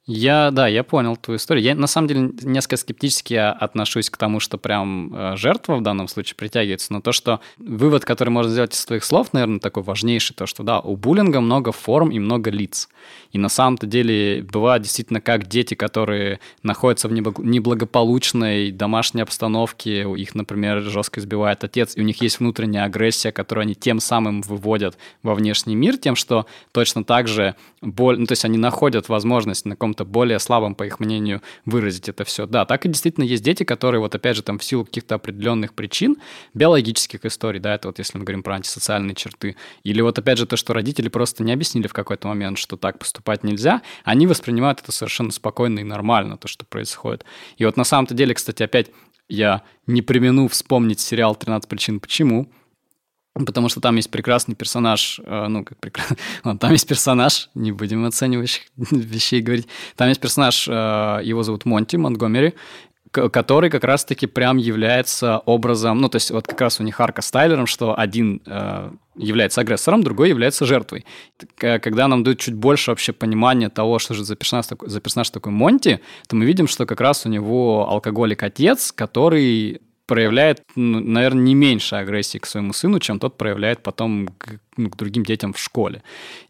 Я, да, я понял твою историю. Я, на самом деле, несколько скептически отношусь к тому, что прям э, жертва в данном случае притягивается, но то, что вывод, который можно сделать из твоих слов, наверное, такой важнейший, то, что, да, у буллинга много форм и много лиц. И на самом-то деле бывает действительно как дети, которые находятся в неблагополучной домашней обстановке, их, например, жестко избивает отец, и у них есть внутренняя агрессия, которую они тем самым выводят во внешний мир, тем, что точно так же боль, ну, то есть они находят возможность на каком-то более слабом, по их мнению, выразить это все. Да, так и действительно есть дети, которые вот опять же там в силу каких-то определенных причин, биологических историй, да, это вот если мы говорим про антисоциальные черты, или вот опять же то, что родители просто не объяснили в какой-то момент, что так поступать нельзя, они воспринимают это совершенно спокойно и нормально, то, что происходит. И вот на самом-то деле, кстати, опять я не примену вспомнить сериал «13 причин почему», Потому что там есть прекрасный персонаж, э, ну, как прекрасный, там есть персонаж, не будем оценивающих вещей говорить, там есть персонаж, э, его зовут Монти Монтгомери, который как раз-таки прям является образом, ну, то есть вот как раз у них арка с Тайлером, что один э, является агрессором, другой является жертвой. Когда нам дают чуть больше вообще понимания того, что же за персонаж, за персонаж такой Монти, то мы видим, что как раз у него алкоголик-отец, который проявляет, наверное, не меньше агрессии к своему сыну, чем тот проявляет потом к, ну, к другим детям в школе.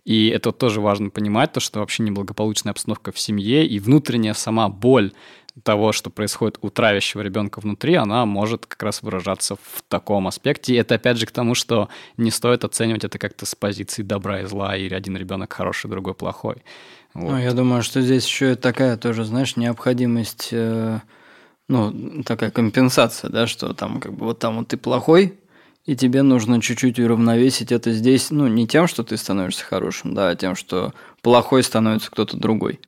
И это тоже важно понимать, то, что вообще неблагополучная обстановка в семье и внутренняя сама боль того, что происходит у травящего ребенка внутри, она может как раз выражаться в таком аспекте. И это опять же к тому, что не стоит оценивать это как-то с позиции добра и зла, или один ребенок хороший, другой плохой. Вот. Ну, я думаю, что здесь еще такая тоже, знаешь, необходимость э, ну, такая компенсация, да, что там как бы вот там вот ты плохой, и тебе нужно чуть-чуть уравновесить это здесь, ну, не тем, что ты становишься хорошим, да, а тем, что плохой становится кто-то другой.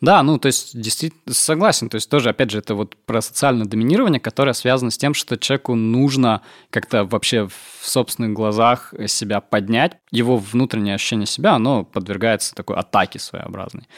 Да, ну, то есть, действительно, согласен. То есть, тоже, опять же, это вот про социальное доминирование, которое связано с тем, что человеку нужно как-то вообще в собственных глазах себя поднять. Его внутреннее ощущение себя, оно подвергается такой атаке своеобразной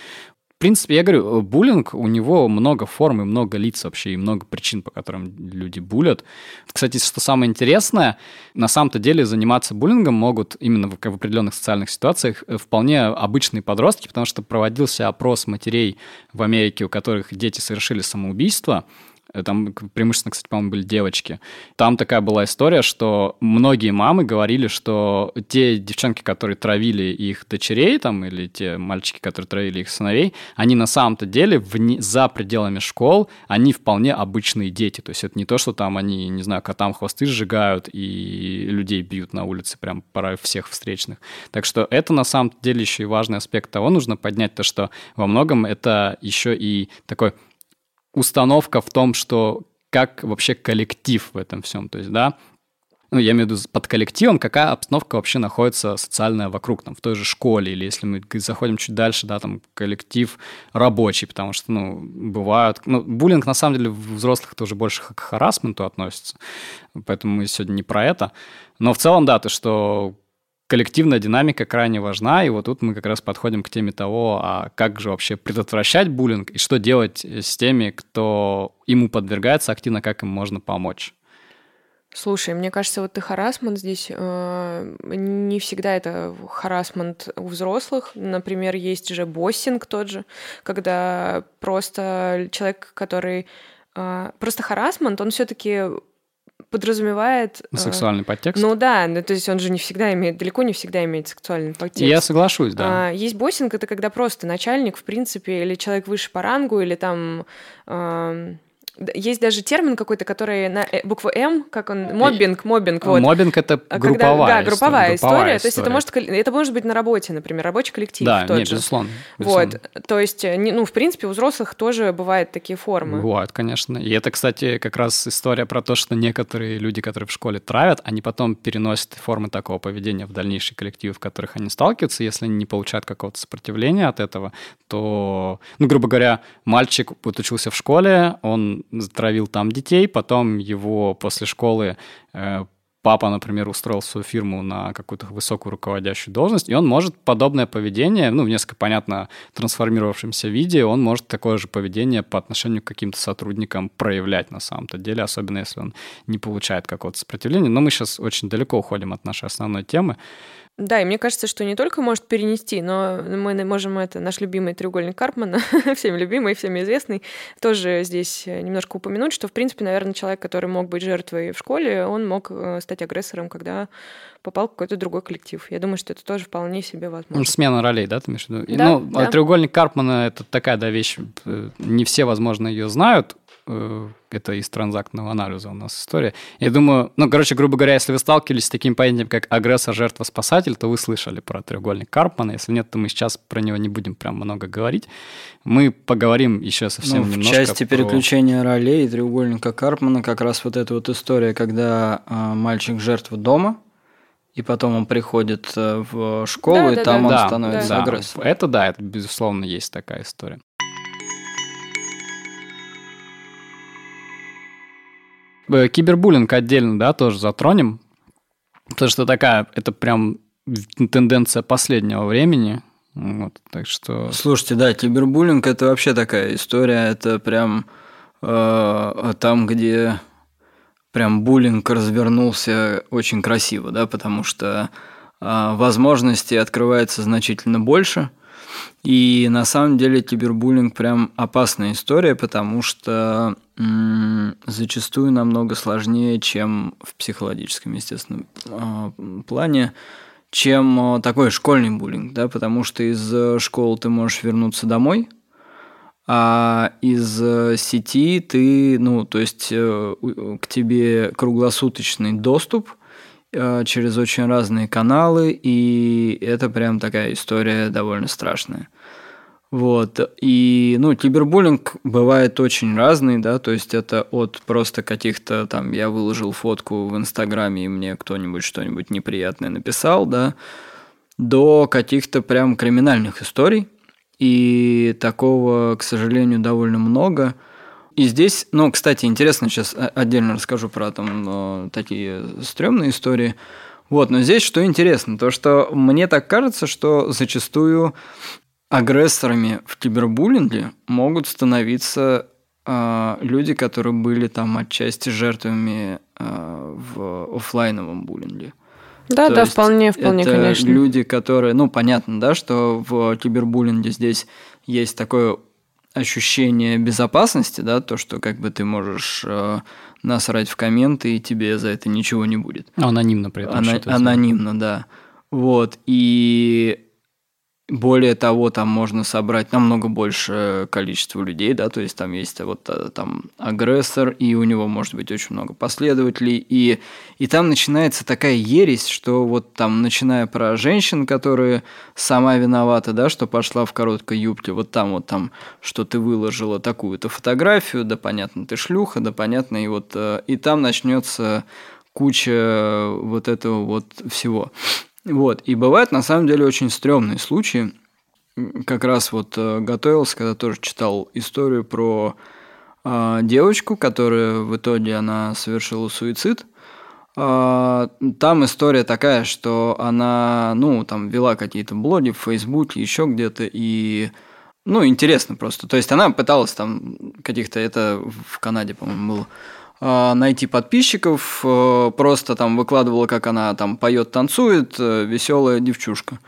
принципе, я говорю, буллинг, у него много форм и много лиц вообще, и много причин, по которым люди булят. Кстати, что самое интересное, на самом-то деле заниматься буллингом могут именно в, в определенных социальных ситуациях э, вполне обычные подростки, потому что проводился опрос матерей в Америке, у которых дети совершили самоубийство, Э, там преимущественно, кстати, по-моему, были девочки. Там такая была история, что многие мамы говорили, что те девчонки, которые травили их дочерей, там, или те мальчики, которые травили их сыновей, они на самом-то деле вне, за пределами школ, они вполне обычные дети. То есть это не то, что там они, не знаю, котам хвосты сжигают и людей бьют на улице прям пора всех встречных. Так что это на самом деле еще и важный аспект того, нужно поднять то, что во многом это еще и такой установка в том, что как вообще коллектив в этом всем. То есть, да, ну, я имею в виду под коллективом, какая обстановка вообще находится социальная вокруг, там, в той же школе, или если мы заходим чуть дальше, да, там, коллектив рабочий, потому что, ну, бывают... Ну, буллинг, на самом деле, в взрослых тоже больше к харасменту относится, поэтому мы сегодня не про это. Но в целом, да, то, что коллективная динамика крайне важна, и вот тут мы как раз подходим к теме того, а как же вообще предотвращать буллинг и что делать с теми, кто ему подвергается активно, как им можно помочь. Слушай, мне кажется, вот ты харасмент здесь э, не всегда это харасмент у взрослых. Например, есть же боссинг тот же, когда просто человек, который э, просто харасмент, он все-таки подразумевает... Э, сексуальный подтекст? Ну да, ну, то есть он же не всегда имеет, далеко не всегда имеет сексуальный подтекст. Я соглашусь, да. А, есть боссинг, это когда просто начальник, в принципе, или человек выше по рангу, или там... есть даже термин какой-то, который на э, букву М, как он, моббинг, моббинг, вот. Моббинг — это а групповая Когда, Да, групповая история. история. То есть это может, это может быть на работе, например, рабочий коллектив Да, тот нет, же. безусловно, безусловно. Вот, то есть, э, ну, в принципе, у взрослых тоже бывают такие формы. Бывают, конечно. И это, кстати, как раз история про то, что некоторые люди, которые в школе травят, они потом переносят формы такого поведения в дальнейшие коллективы, в которых они сталкиваются. Если они не получают какого-то сопротивления от этого, то, ну, грубо говоря, мальчик вот учился в школе, он затравил там детей, потом его после школы э, папа, например, устроил свою фирму на какую-то высокую руководящую должность, и он может подобное поведение, ну, в несколько, понятно, трансформировавшемся виде, он может такое же поведение по отношению к каким-то сотрудникам проявлять на самом-то деле, особенно если он не получает какого-то сопротивления. Но мы сейчас очень далеко уходим от нашей основной темы. Да, и мне кажется, что не только может перенести, но мы можем это, наш любимый треугольник Карпмана, всеми любимый, всеми известный, тоже здесь немножко упомянуть, что, в принципе, наверное, человек, который мог быть жертвой в школе, он мог э, стать агрессором, когда попал в какой-то другой коллектив. Я думаю, что это тоже вполне себе возможно. Смена ролей, да, ты имеешь в виду? Да, ну, да. треугольник Карпмана — это такая, да, вещь, э, не все, возможно, ее знают, Э, это из транзактного анализа у нас история. Я думаю, ну, короче, грубо говоря, если вы сталкивались с таким понятием, как агрессор, жертва, спасатель, то вы слышали про треугольник Карпмана. Если нет, то мы сейчас про него не будем прям много говорить. Мы поговорим еще совсем ну, немножко. В части про... переключения ролей треугольника Карпмана как раз вот эта вот история, когда э, мальчик жертва дома, и потом он приходит э, в школу, да, и да, там да. он да, становится да. агрессором. Это да, это безусловно есть такая история. Кибербуллинг отдельно, да, тоже затронем. Потому что такая, это прям тенденция последнего времени. Вот, так что... Слушайте, да, кибербуллинг это вообще такая история. Это прям э, там, где прям буллинг развернулся очень красиво, да, потому что э, возможностей открывается значительно больше – и на самом деле кибербуллинг прям опасная история, потому что м- зачастую намного сложнее, чем в психологическом, естественно, а, плане, чем а, такой школьный буллинг, да, потому что из школы ты можешь вернуться домой, а из сети ты, ну, то есть э, к тебе круглосуточный доступ – Э, через очень разные каналы, и это прям такая история довольно страшная. Вот. И, ну, кибербуллинг бывает очень разный, да, то есть это от просто каких-то там, я выложил фотку в Инстаграме, и мне кто-нибудь что-нибудь неприятное написал, да, до каких-то прям криминальных историй. И такого, к сожалению, довольно много – и здесь, ну, кстати, интересно, сейчас отдельно расскажу про там такие стрёмные истории. Вот, но здесь что интересно, то что мне так кажется, что зачастую агрессорами в кибербуллинге могут становиться э, люди, которые были там отчасти жертвами э, в офлайновом буллинге. Да, То да, вполне, вполне, это конечно. люди, которые, ну, понятно, да, что в кибербуллинге здесь есть такое ощущение безопасности, да, то, что как бы ты можешь э, насрать в комменты, и тебе за это ничего не будет. Анонимно при этом. Ана- анонимно, да. Вот. И более того, там можно собрать намного больше количество людей, да, то есть там есть вот э, там агрессор, и у него может быть очень много последователей, и, и там начинается такая ересь, что вот там, начиная про женщин, которые сама виновата, да, что пошла в короткой юбке, вот там вот там, что ты выложила такую-то фотографию, да, понятно, ты шлюха, да, понятно, и вот, э, и там начнется куча вот этого вот всего. Вот. И бывают на самом деле очень стрёмные случаи. Как раз вот э, готовился, когда тоже читал историю про э, девочку, которая в итоге она совершила суицид. А, там история такая, что она, ну, там вела какие-то блоги в Фейсбуке, еще где-то, и, ну, интересно просто. То есть она пыталась там каких-то, это в Канаде, по-моему, было, найти подписчиков, э, просто там выкладывала, как она там поет, танцует, э, веселая девчушка.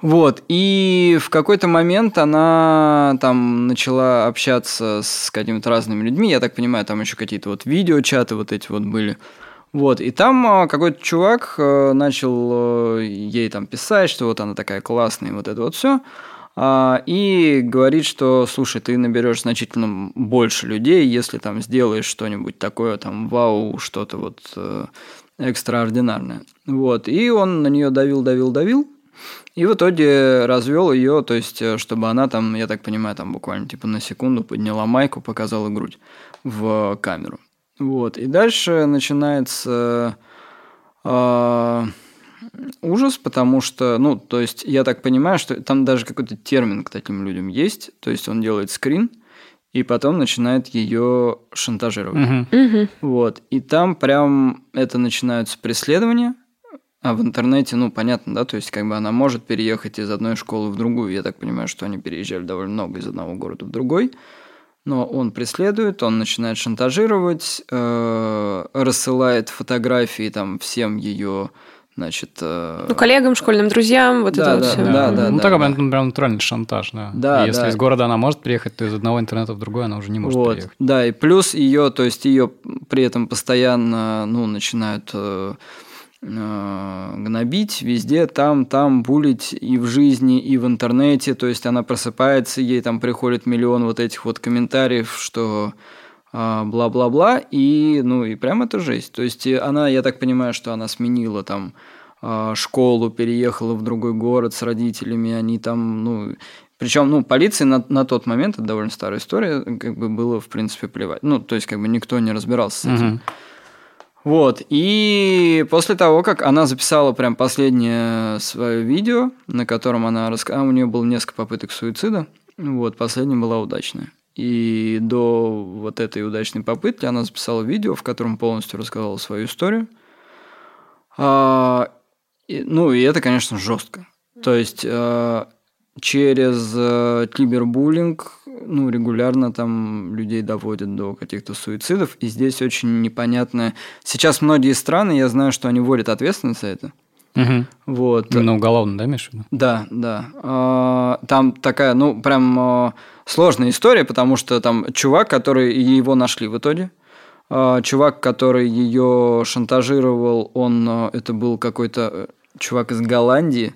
Вот, и в какой-то момент она там начала общаться с какими-то разными людьми, я так понимаю, там еще какие-то вот видеочаты вот эти вот были. Вот, и там какой-то чувак э, начал э, ей там писать, что вот она такая классная, вот это вот все. А, и говорит, что, слушай, ты наберешь значительно больше людей, если там сделаешь что-нибудь такое, там, вау, что-то вот э, экстраординарное. Вот, и он на нее давил, давил, давил, и в итоге развел ее, то есть, чтобы она там, я так понимаю, там буквально типа на секунду подняла майку, показала грудь в камеру. Вот. И дальше начинается э, ужас, потому что, ну, то есть, я так понимаю, что там даже какой-то термин к таким людям есть. То есть, он делает скрин, и потом начинает ее шантажировать. Угу. Вот. И там прям это начинаются преследования. А в интернете, ну, понятно, да, то есть как бы она может переехать из одной школы в другую. Я так понимаю, что они переезжали довольно много из одного города в другой но он преследует, он начинает шантажировать, э, рассылает фотографии там всем ее, значит... Э... Ну, коллегам, школьным друзьям, вот да, это да, вот все. Да, да, ну, да, так да. прям, прям натуральный шантаж, да. Да, И если да. из города она может приехать, то из одного интернета в другой она уже не может вот, приехать. Да, и плюс ее, то есть ее при этом постоянно, ну, начинают э, э, гнобить везде, там, там, булить и в жизни, и в интернете. То есть она просыпается, ей там приходит миллион вот этих вот комментариев, что а, бла-бла-бла, и, ну, и прям это жесть. То есть она, я так понимаю, что она сменила там а, школу, переехала в другой город с родителями, они там, ну, причем, ну, полиции на, на тот момент, это довольно старая история, как бы было, в принципе, плевать. Ну, то есть, как бы никто не разбирался с этим. Мгм. Вот, и после того, как она записала прям последнее свое видео, на котором она рассказала, у нее было несколько попыток суицида, вот, последняя была удачная. И до вот этой удачной попытки она записала видео, в котором полностью рассказала свою историю. А, и- ну, и это, конечно, жестко. То есть э, через э, кибербуллинг ну, регулярно там людей доводят до каких-то суицидов. И здесь очень непонятно. Сейчас многие страны, я знаю, что они вводят ответственность за это. Мгм. Вот. Именно уголовно, да, виду? Да, да. А, Там такая, ну, прям а, сложная история, потому что там чувак, который его нашли в итоге. а, Чувак, который ее шантажировал, он, это был какой-то э, чувак из Голландии,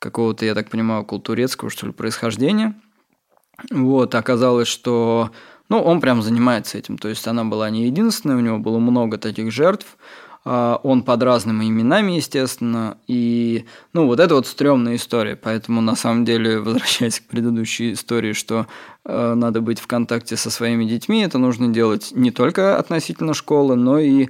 какого-то, я так понимаю, культурецкого, что ли, происхождения. Вот, оказалось, что, ну, он прям занимается этим. То есть она была не единственная, у него было много таких жертв. А, Он под разными именами, естественно. И, ну, вот это вот стрёмная история. Поэтому, на самом деле, возвращаясь к предыдущей истории, что э, надо быть в контакте со своими детьми, это нужно делать не только относительно школы, но и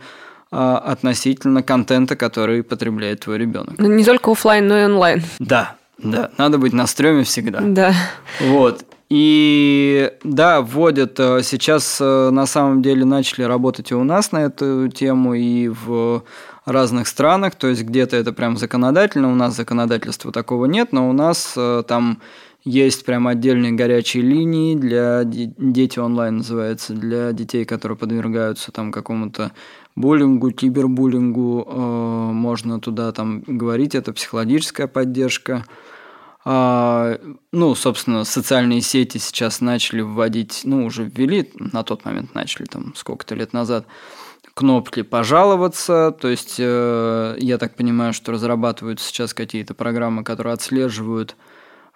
а, относительно контента, который потребляет твой ребенок. Ну, не только оффлайн, но и онлайн. Да, да, надо быть на стреме всегда. Да. Вот. И да, вводят э, сейчас э, на самом деле начали работать и у нас на эту тему, и в разных странах. То есть где-то это прям законодательно, у нас законодательства такого нет, но у нас э, там есть прям отдельные горячие линии для де- дети онлайн называется, для детей, которые подвергаются там какому-то буллингу, кибербуллингу, можно туда там говорить, это психологическая поддержка. А, ну, собственно, социальные сети сейчас начали вводить, ну, уже ввели, на тот момент начали, там, сколько-то лет назад, кнопки «пожаловаться», то есть, э, я так понимаю, что разрабатываются сейчас какие-то программы, которые отслеживают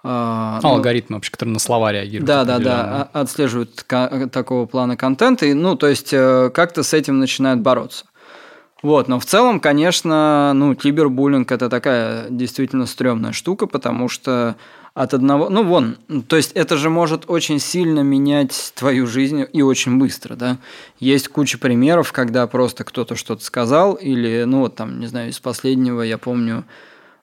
а, Ну, алгоритмы вообще, которые на слова реагируют. да, да, да, а- отслеживают такого плана контента, и, ну, то есть э, как-то с этим начинают бороться. Вот, но в целом, конечно, ну, кибербуллинг – это такая действительно стрёмная штука, потому что от одного... Ну, вон, то есть это же может очень сильно менять твою жизнь и очень быстро, да. Есть куча примеров, когда просто кто-то что-то сказал, или, ну, вот там, не знаю, из последнего я помню,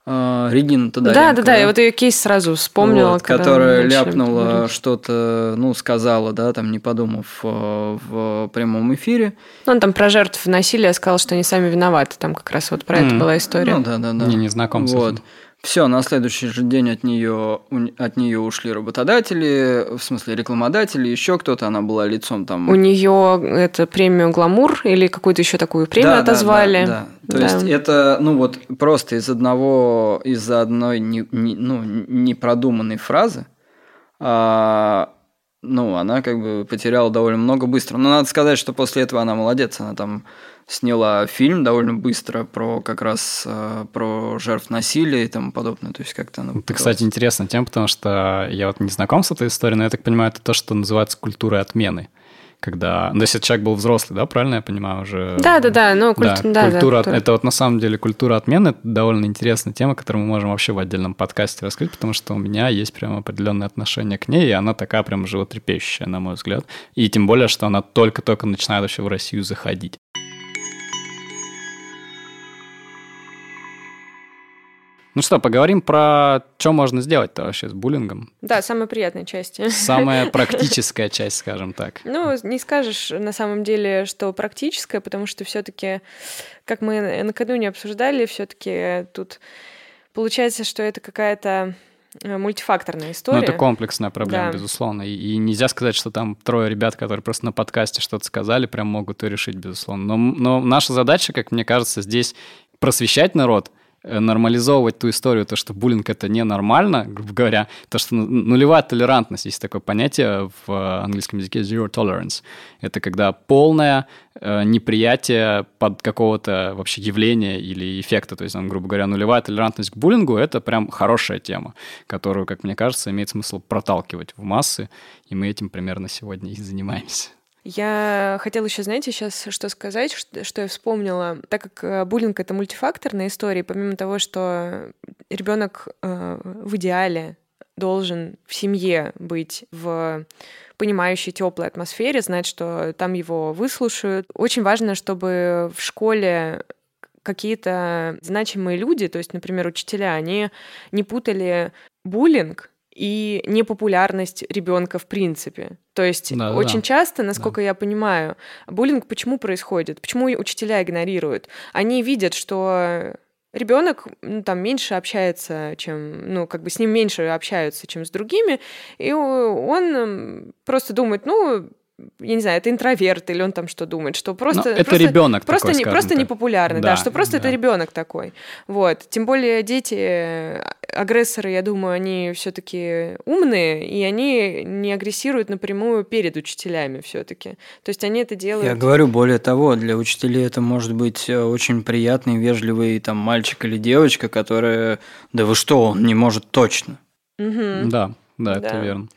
Регина Тодоренко. Да, да, да, я вот ее кейс сразу вспомнила. Вот, которая ляпнула что-то, ну, сказала, да, там, не подумав э, в прямом эфире. Ну, он там про жертв насилия сказал, что они сами виноваты, там как раз вот про mm. это была история. Ну, да, да, да. Не, не знаком с вот. этим. Все, на следующий же день от нее, от нее ушли работодатели, в смысле рекламодатели, еще кто-то, она была лицом там. У нее это премию Гламур или какую-то еще такую премию да, отозвали. Да, да, да. То да. есть это, ну вот просто из одного, из-за одной не, не, ну, непродуманной фразы, а, ну, она как бы потеряла довольно много быстро. Но надо сказать, что после этого она молодец, она там сняла фильм довольно быстро про как раз э, про жертв насилия и тому подобное. То есть как-то она... Это, кстати, интересная тема, потому что я вот не знаком с этой историей, но я так понимаю, это то, что называется культурой отмены когда... Ну, если человек был взрослый, да, правильно я понимаю уже? Да, да, да, ну, культ... да, да, культура, да, Это вот на самом деле культура отмены, это довольно интересная тема, которую мы можем вообще в отдельном подкасте раскрыть, потому что у меня есть прям определенное отношение к ней, и она такая прям животрепещущая, на мой взгляд. И тем более, что она только-только начинает вообще в Россию заходить. Ну что, поговорим про что можно сделать-то вообще с буллингом. Да, самая приятная часть. Самая практическая часть, скажем так. Ну, не скажешь на самом деле, что практическая, потому что все-таки, как мы накануне обсуждали, все-таки тут получается, что это какая-то э, мультифакторная история. Ну, это комплексная проблема, да. безусловно. И, и нельзя сказать, что там трое ребят, которые просто на подкасте что-то сказали, прям могут ее решить, безусловно. Но, но наша задача, как мне кажется, здесь просвещать народ, нормализовывать ту историю, то, что буллинг это ненормально, грубо говоря, то, что нулевая толерантность, есть такое понятие в э, английском языке zero tolerance. Это когда полное э, неприятие под какого-то вообще явления или эффекта. То есть, там, грубо говоря, нулевая толерантность к буллингу — это прям хорошая тема, которую, как мне кажется, имеет смысл проталкивать в массы, и мы этим примерно сегодня и занимаемся. Я хотела еще, знаете, сейчас что сказать, что, я вспомнила. Так как э, буллинг это мультифакторная история, помимо того, что ребенок э, в идеале должен в семье быть в понимающей теплой атмосфере, знать, что там его выслушают. Очень важно, чтобы в школе какие-то значимые люди, то есть, например, учителя, они не путали буллинг и непопулярность ребенка в принципе. То есть да, очень да. часто, насколько да. я понимаю, буллинг почему происходит? Почему учителя игнорируют? Они видят, что ребенок ну, там меньше общается, чем, ну, как бы с ним меньше общаются, чем с другими, и он просто думает, ну, я не знаю, это интроверт или он там что думает, что просто... Но это просто, ребенок просто, такой, не, просто непопулярный, да, да, что просто да. это ребенок такой. Вот. Тем более дети, агрессоры, я думаю, они все-таки умные, и они не агрессируют напрямую перед учителями все-таки. То есть они это делают... Я говорю, более того, для учителей это может быть э, очень приятный, вежливый там мальчик или девочка, которая... Да вы что, он не может точно. Угу. Да, да, это да. верно.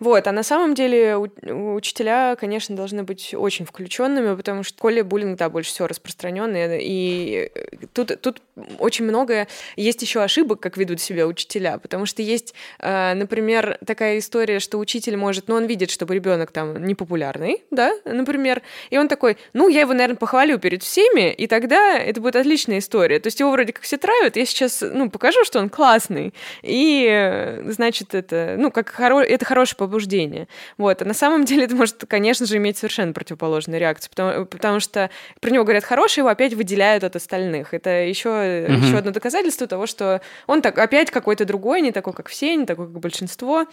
Вот, а на самом деле учителя, конечно, должны быть очень включенными, потому что в школе буллинг, да, больше всего распространенный, и э, тут, тут очень много есть еще ошибок, как ведут себя учителя, потому что есть, э, например, такая история, что учитель может, ну, он видит, чтобы ребенок там непопулярный, да, например, и он такой, ну, я его, наверное, похвалю перед всеми, и тогда это будет отличная история. То есть его вроде как все травят, я сейчас, ну, покажу, что он классный, и, э, значит, это, ну, как хоро... это хороший побуждение. Вот. А на самом деле это может, конечно же, иметь совершенно противоположную реакцию, потому, потому что про него говорят хороший, его опять выделяют от остальных. Это еще, угу. еще одно доказательство того, что он так опять какой-то другой, не такой, как все, не такой, как большинство.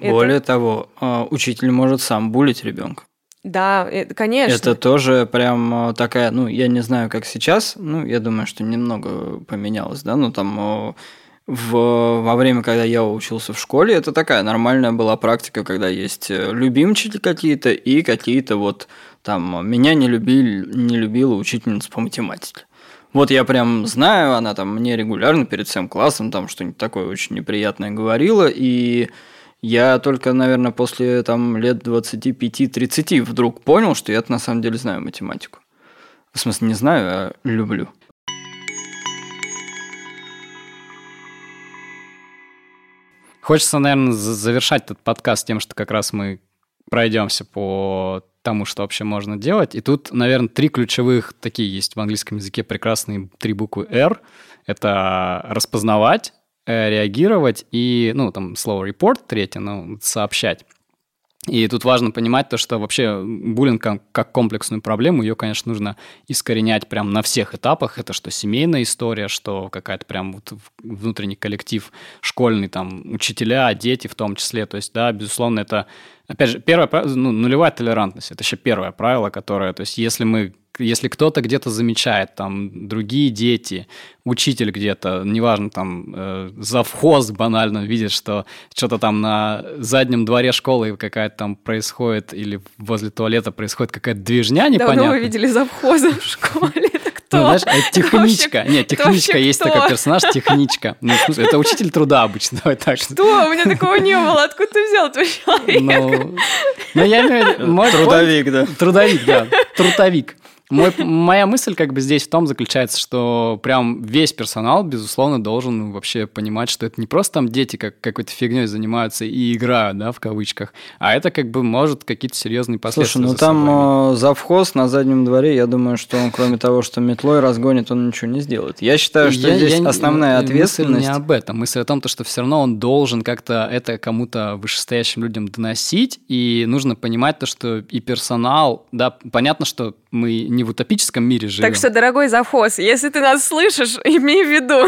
Более это... того, а, учитель может сам булить ребенка. Да, конечно. Это тоже прям а, такая, ну, я не знаю, как сейчас, ну, я думаю, что немного поменялось, да, ну, там в, во время, когда я учился в школе, это такая нормальная была практика, когда есть э, любимчики какие-то и какие-то вот там меня не любили, не любила учительница по математике. Вот я прям знаю, она там мне регулярно перед всем классом там что-нибудь такое очень неприятное говорила, и я только, наверное, после там лет 25-30 вдруг понял, что я на самом деле знаю математику. В смысле, не знаю, а люблю. Хочется, наверное, завершать этот подкаст тем, что как раз мы пройдемся по тому, что вообще можно делать. И тут, наверное, три ключевых такие есть в английском языке прекрасные три буквы R. Это распознавать, э, реагировать и, ну, там, слово report, третье, ну, сообщать. И тут важно понимать то, что вообще буллинг как комплексную проблему, ее, конечно, нужно искоренять прям на всех этапах. Это что семейная история, что какая-то прям вот внутренний коллектив школьный, там, учителя, дети в том числе. То есть, да, безусловно, это, опять же, первое, ну, нулевая толерантность. Это еще первое правило, которое, то есть, если мы если кто-то где-то замечает, там, другие дети, учитель где-то, неважно, там, э, завхоз банально видит, что что-то там на заднем дворе школы какая-то там происходит, или возле туалета происходит какая-то движня непонятная. Давно вы видели завхоза в школе? Это кто? Ну, знаешь, это техничка. Нет, техничка, есть кто? такой персонаж, техничка. Ну, смысле, это учитель труда обычно, давай так. Что? У меня такого не было. Откуда ты взял этого человека? Ну, ну, я имею в виду... Трудовик, да. Трудовик, да. Трутовик. Мой, моя мысль как бы здесь в том заключается, что прям весь персонал, безусловно, должен вообще понимать, что это не просто там дети как какой-то фигней занимаются и играют, да, в кавычках, а это как бы может какие-то серьезные последствия Слушай, ну за там э, завхоз на заднем дворе, я думаю, что он, кроме того, что метлой разгонит, он ничего не сделает. Я считаю, что Я- здесь я основная мысль ответственность... не об этом. Мысль о том, то, что все равно он должен как-то это кому-то вышестоящим людям доносить, и нужно понимать то, что и персонал, да, понятно, что мы не в утопическом мире живем. Так что, дорогой завхоз, если ты нас слышишь, имей в виду.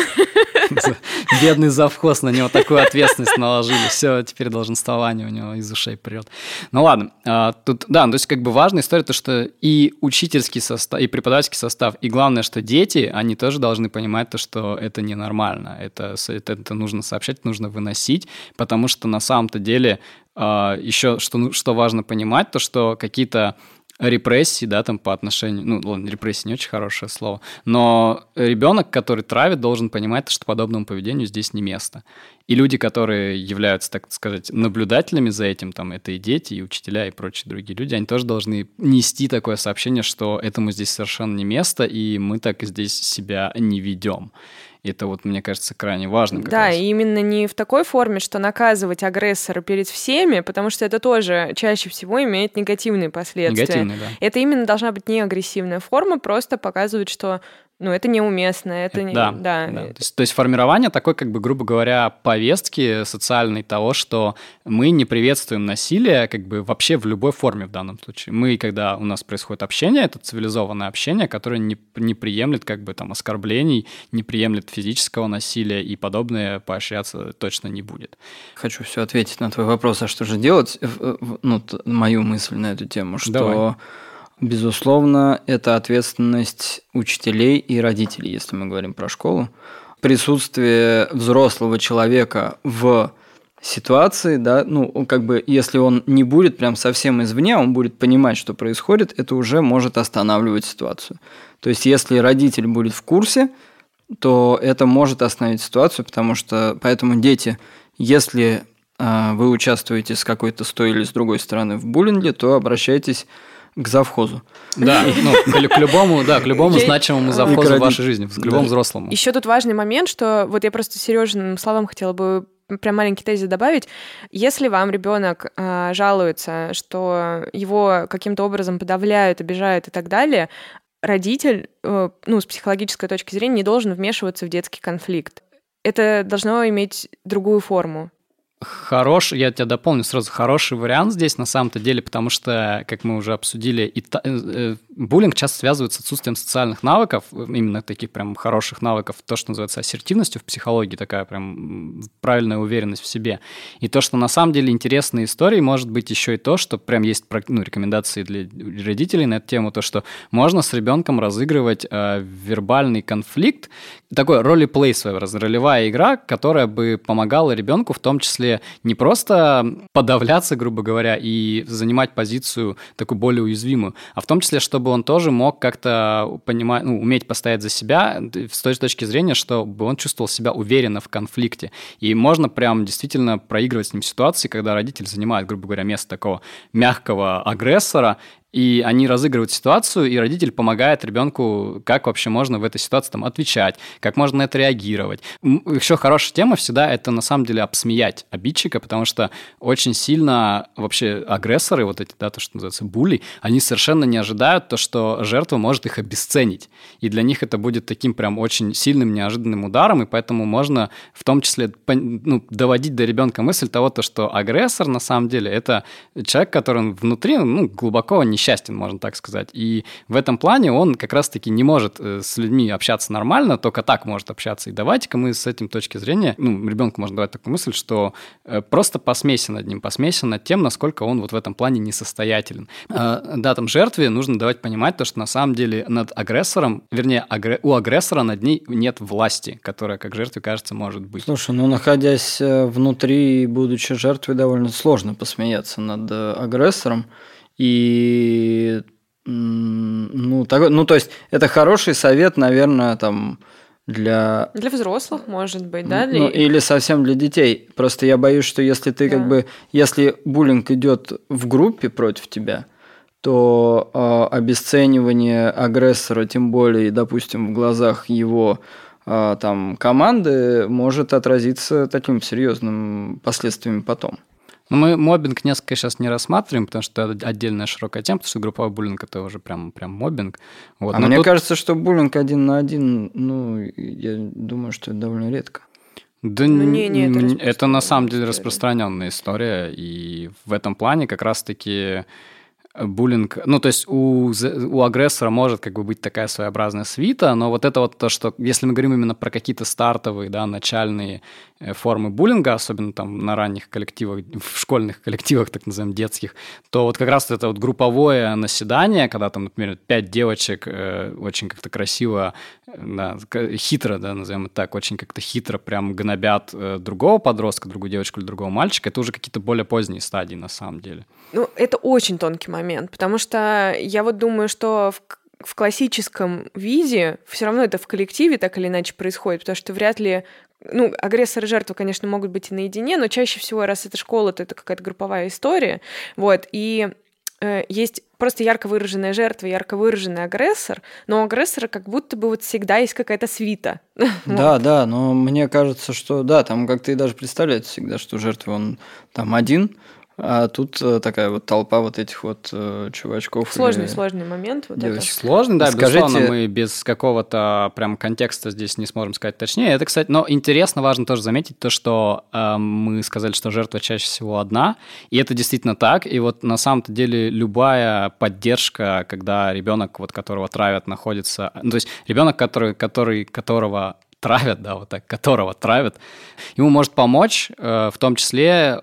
Бедный завхоз, на него такую ответственность наложили. Все, теперь долженствование у него из ушей прет. Ну ладно, а, тут, да, ну, то есть как бы важная история, то, что и учительский состав, и преподавательский состав, и главное, что дети, они тоже должны понимать то, что это ненормально, это, это, это нужно сообщать, нужно выносить, потому что на самом-то деле а, еще что, что важно понимать, то, что какие-то репрессии, да, там по отношению, ну, ладно, репрессии не очень хорошее слово, но ребенок, который травит, должен понимать, что подобному поведению здесь не место. И люди, которые являются, так сказать, наблюдателями за этим, там, это и дети, и учителя, и прочие другие люди, они тоже должны нести такое сообщение, что этому здесь совершенно не место, и мы так здесь себя не ведем. Это вот, мне кажется, крайне как Да, раз. и именно не в такой форме, что наказывать агрессора перед всеми, потому что это тоже чаще всего имеет негативные последствия. Негативный, да. Это именно должна быть не агрессивная форма, просто показывать, что ну, это неуместно, это не... Да, да. То, есть, то есть формирование такой, как бы, грубо говоря, повестки социальной того, что мы не приветствуем насилие как бы вообще в любой форме в данном случае. Мы, когда у нас происходит общение, это цивилизованное общение, которое не, не приемлет как бы там оскорблений, не приемлет физического насилия и подобное поощряться точно не будет. Хочу все ответить на твой вопрос, а что же делать? В- в- Ну, мою мысль на эту тему, что, Давай. Безусловно, это ответственность учителей и родителей, если мы говорим про школу. Присутствие взрослого человека в ситуации, да, ну, как бы, если он не будет прям совсем извне, он будет понимать, что происходит, это уже может останавливать ситуацию. То есть, если родитель будет в курсе, то это может остановить ситуацию, потому что поэтому дети, если э, вы участвуете с какой-то с той или с другой стороны в буллинге, то обращайтесь к завхозу. Да, ну, к, к любому, да, к любому значимому завхозу в вашей жизни, к любому Да. взрослому. Еще тут важный момент, что вот я просто Сережиным словам хотела бы прям маленький тезис добавить. Если вам ребенок а, жалуется, что его каким-то образом подавляют, обижают и так далее, родитель, э, ну, с психологической точки зрения, не должен вмешиваться в детский конфликт. Это должно иметь другую форму. Хороший, я тебя дополню сразу, хороший вариант здесь на самом-то деле, потому что, как мы уже обсудили, и та- э, э, буллинг часто связывают с отсутствием социальных навыков, именно таких прям хороших навыков, то, что называется ассертивностью в психологии, такая прям правильная уверенность в себе. И то, что на самом деле интересной историей может быть еще и то, что прям есть ну, рекомендации для родителей на эту тему, то, что можно с ребенком разыгрывать э, вербальный конфликт, такой ролеплей своеобразный, ролевая игра, которая бы помогала ребенку в том числе не просто подавляться, грубо говоря, и занимать позицию такую более уязвимую, а в том числе, чтобы он тоже мог как-то понимать, ну, уметь постоять за себя с той точки зрения, чтобы он чувствовал себя уверенно в конфликте. И можно прям действительно проигрывать с ним ситуации, когда родитель занимает, грубо говоря, место такого мягкого агрессора, И они разыгрывают ситуацию, и родитель помогает ребенку, как вообще можно в этой ситуации там отвечать, как можно на это реагировать. Еще хорошая тема всегда это на самом деле обсмеять обидчика, потому что очень сильно вообще агрессоры, вот эти, да, то, что называется були, они совершенно не ожидают то, что жертва может их обесценить. И для них это будет таким прям очень сильным, неожиданным ударом, и поэтому можно в том числе ну, доводить до ребенка мысль того, то, что агрессор на самом деле это человек, который внутри ну, глубоко несчастен, можно так сказать. И в этом плане он как раз-таки не может э, с людьми общаться нормально, только так может общаться. И давайте-ка мы с этим точки зрения, ну, ребенку можно давать такую мысль, что э, просто посмейся над ним, посмейся над тем, насколько он вот в этом плане несостоятелен. Э, да, там жертве нужно давать понимать то, что на самом деле над агрессором, вернее, у агрессора над ней нет власти, которая как жертве, кажется, может быть. Слушай, ну находясь внутри, будучи жертвой, довольно сложно посмеяться над агрессором. И ну, так, ну, то есть, это хороший совет, наверное, там, для... Для взрослых, может быть, да? Для... Ну, или совсем для детей. Просто я боюсь, что если ты да. как бы... Если буллинг идет в группе против тебя, то э, обесценивание агрессора, тем более, допустим, в глазах его э, там команды, может отразиться таким серьезным последствиями потом. Но мы мобинг несколько сейчас не рассматриваем, потому что это отдельная широкая тема, потому что групповой буллинг это уже прям, прям мобинг. Вот. А Но мне тут... кажется, что буллинг один на один, ну, я думаю, что это довольно редко. Да ну, не, не, это, это на самом деле распространенная история, и в этом плане как раз-таки буллинг, ну, то есть у, у агрессора может как бы быть такая своеобразная свита, но вот это вот то, что, если мы говорим именно про какие-то стартовые, да, начальные э, формы буллинга, особенно там на ранних коллективах, в школьных коллективах, так называемых, детских, то вот как раз это вот групповое наседание, когда там, например, пять девочек э, очень как-то красиво, да, хитро, да, назовем это так, очень как-то хитро прям гнобят э, другого подростка, другую девочку или другого мальчика, это уже какие-то более поздние стадии на самом деле. Ну, это очень тонкий момент потому что я вот думаю, что в в классическом виде все равно это в коллективе так или иначе происходит, потому что вряд ли ну, агрессор и жертва, конечно, могут быть и наедине, но чаще всего, раз это школа, то это какая-то групповая история. Вот, и есть просто ярко выраженная жертва, ярко выраженный агрессор, но у агрессора как будто бы вот всегда есть какая-то свита. Да, вот. да, но мне кажется, что да, там как-то и даже представляется всегда, что жертва он там один, а тут э, такая вот толпа вот этих вот э, чувачков. Сложный, или... сложный момент. Вот девочек. Это. Сложный, да, Скажите... безусловно, мы без какого-то прям контекста здесь не сможем сказать точнее. Это, кстати, но интересно, важно тоже заметить то, что э, мы сказали, что жертва чаще всего одна, и это действительно так. И вот на самом-то деле любая поддержка, когда ребенок, вот которого травят, находится, ну, то есть ребенок, который, который, которого травят, да, вот так, которого травят, ему может помочь, э, в том числе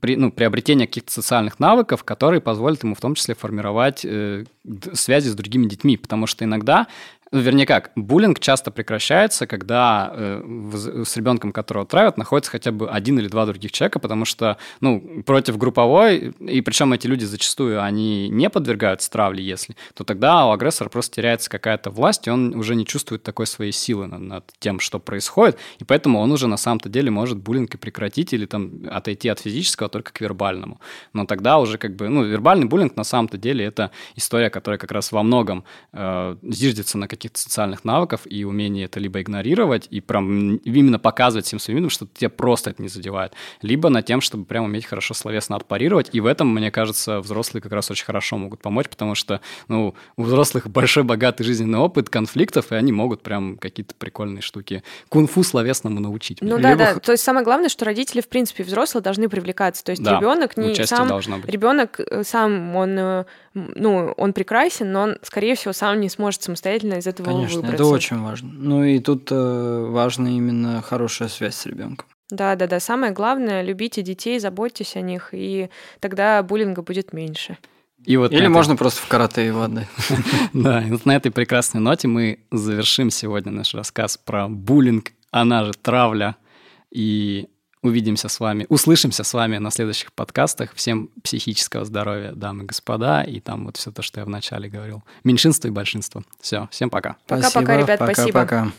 при, ну, приобретение каких-то социальных навыков, которые позволят ему в том числе формировать э, связи с другими детьми, потому что иногда ну, вернее как, буллинг часто прекращается, когда э, с ребенком, которого травят, находится хотя бы один или два других человека, потому что, ну, против групповой, и причем эти люди зачастую, они не подвергаются травле, если, то тогда у агрессора просто теряется какая-то власть, и он уже не чувствует такой своей силы над, над тем, что происходит, и поэтому он уже на самом-то деле может буллинг и прекратить или там отойти от физического только к вербальному. Но тогда уже как бы, ну, вербальный буллинг на самом-то деле это история, которая как раз во многом э, зиждется на каких-то социальных навыков и умение это либо игнорировать и прям именно показывать всем своим видом, что тебя просто это не задевает, либо на тем, чтобы прям уметь хорошо словесно отпарировать. И в этом, мне кажется, взрослые как раз очень хорошо могут помочь, потому что ну, у взрослых большой богатый жизненный опыт конфликтов, и они могут прям какие-то прикольные штуки кунг-фу словесному научить. Ну да, да. То есть самое главное, что родители, в принципе, взрослые должны привлекаться. То есть да, ребенок не сам... Ребенок э, сам, он э, ну, он прекрасен, но он, скорее всего, сам не сможет самостоятельно из этого Конечно, выбраться. это очень важно. Ну и тут э, важна именно хорошая связь с ребенком. Да, да, да. Самое главное, любите детей, заботьтесь о них, и тогда буллинга будет меньше. И вот Или этой... можно просто в карате его отдать. Да, и вот на этой прекрасной ноте мы завершим сегодня наш рассказ про буллинг, она же травля. И увидимся с вами, услышимся с вами на следующих подкастах. Всем психического здоровья, дамы и господа, и там вот все то, что я вначале говорил. Меньшинство и большинство. Все, всем пока. Пока-пока, ребят, пока, спасибо. Пока.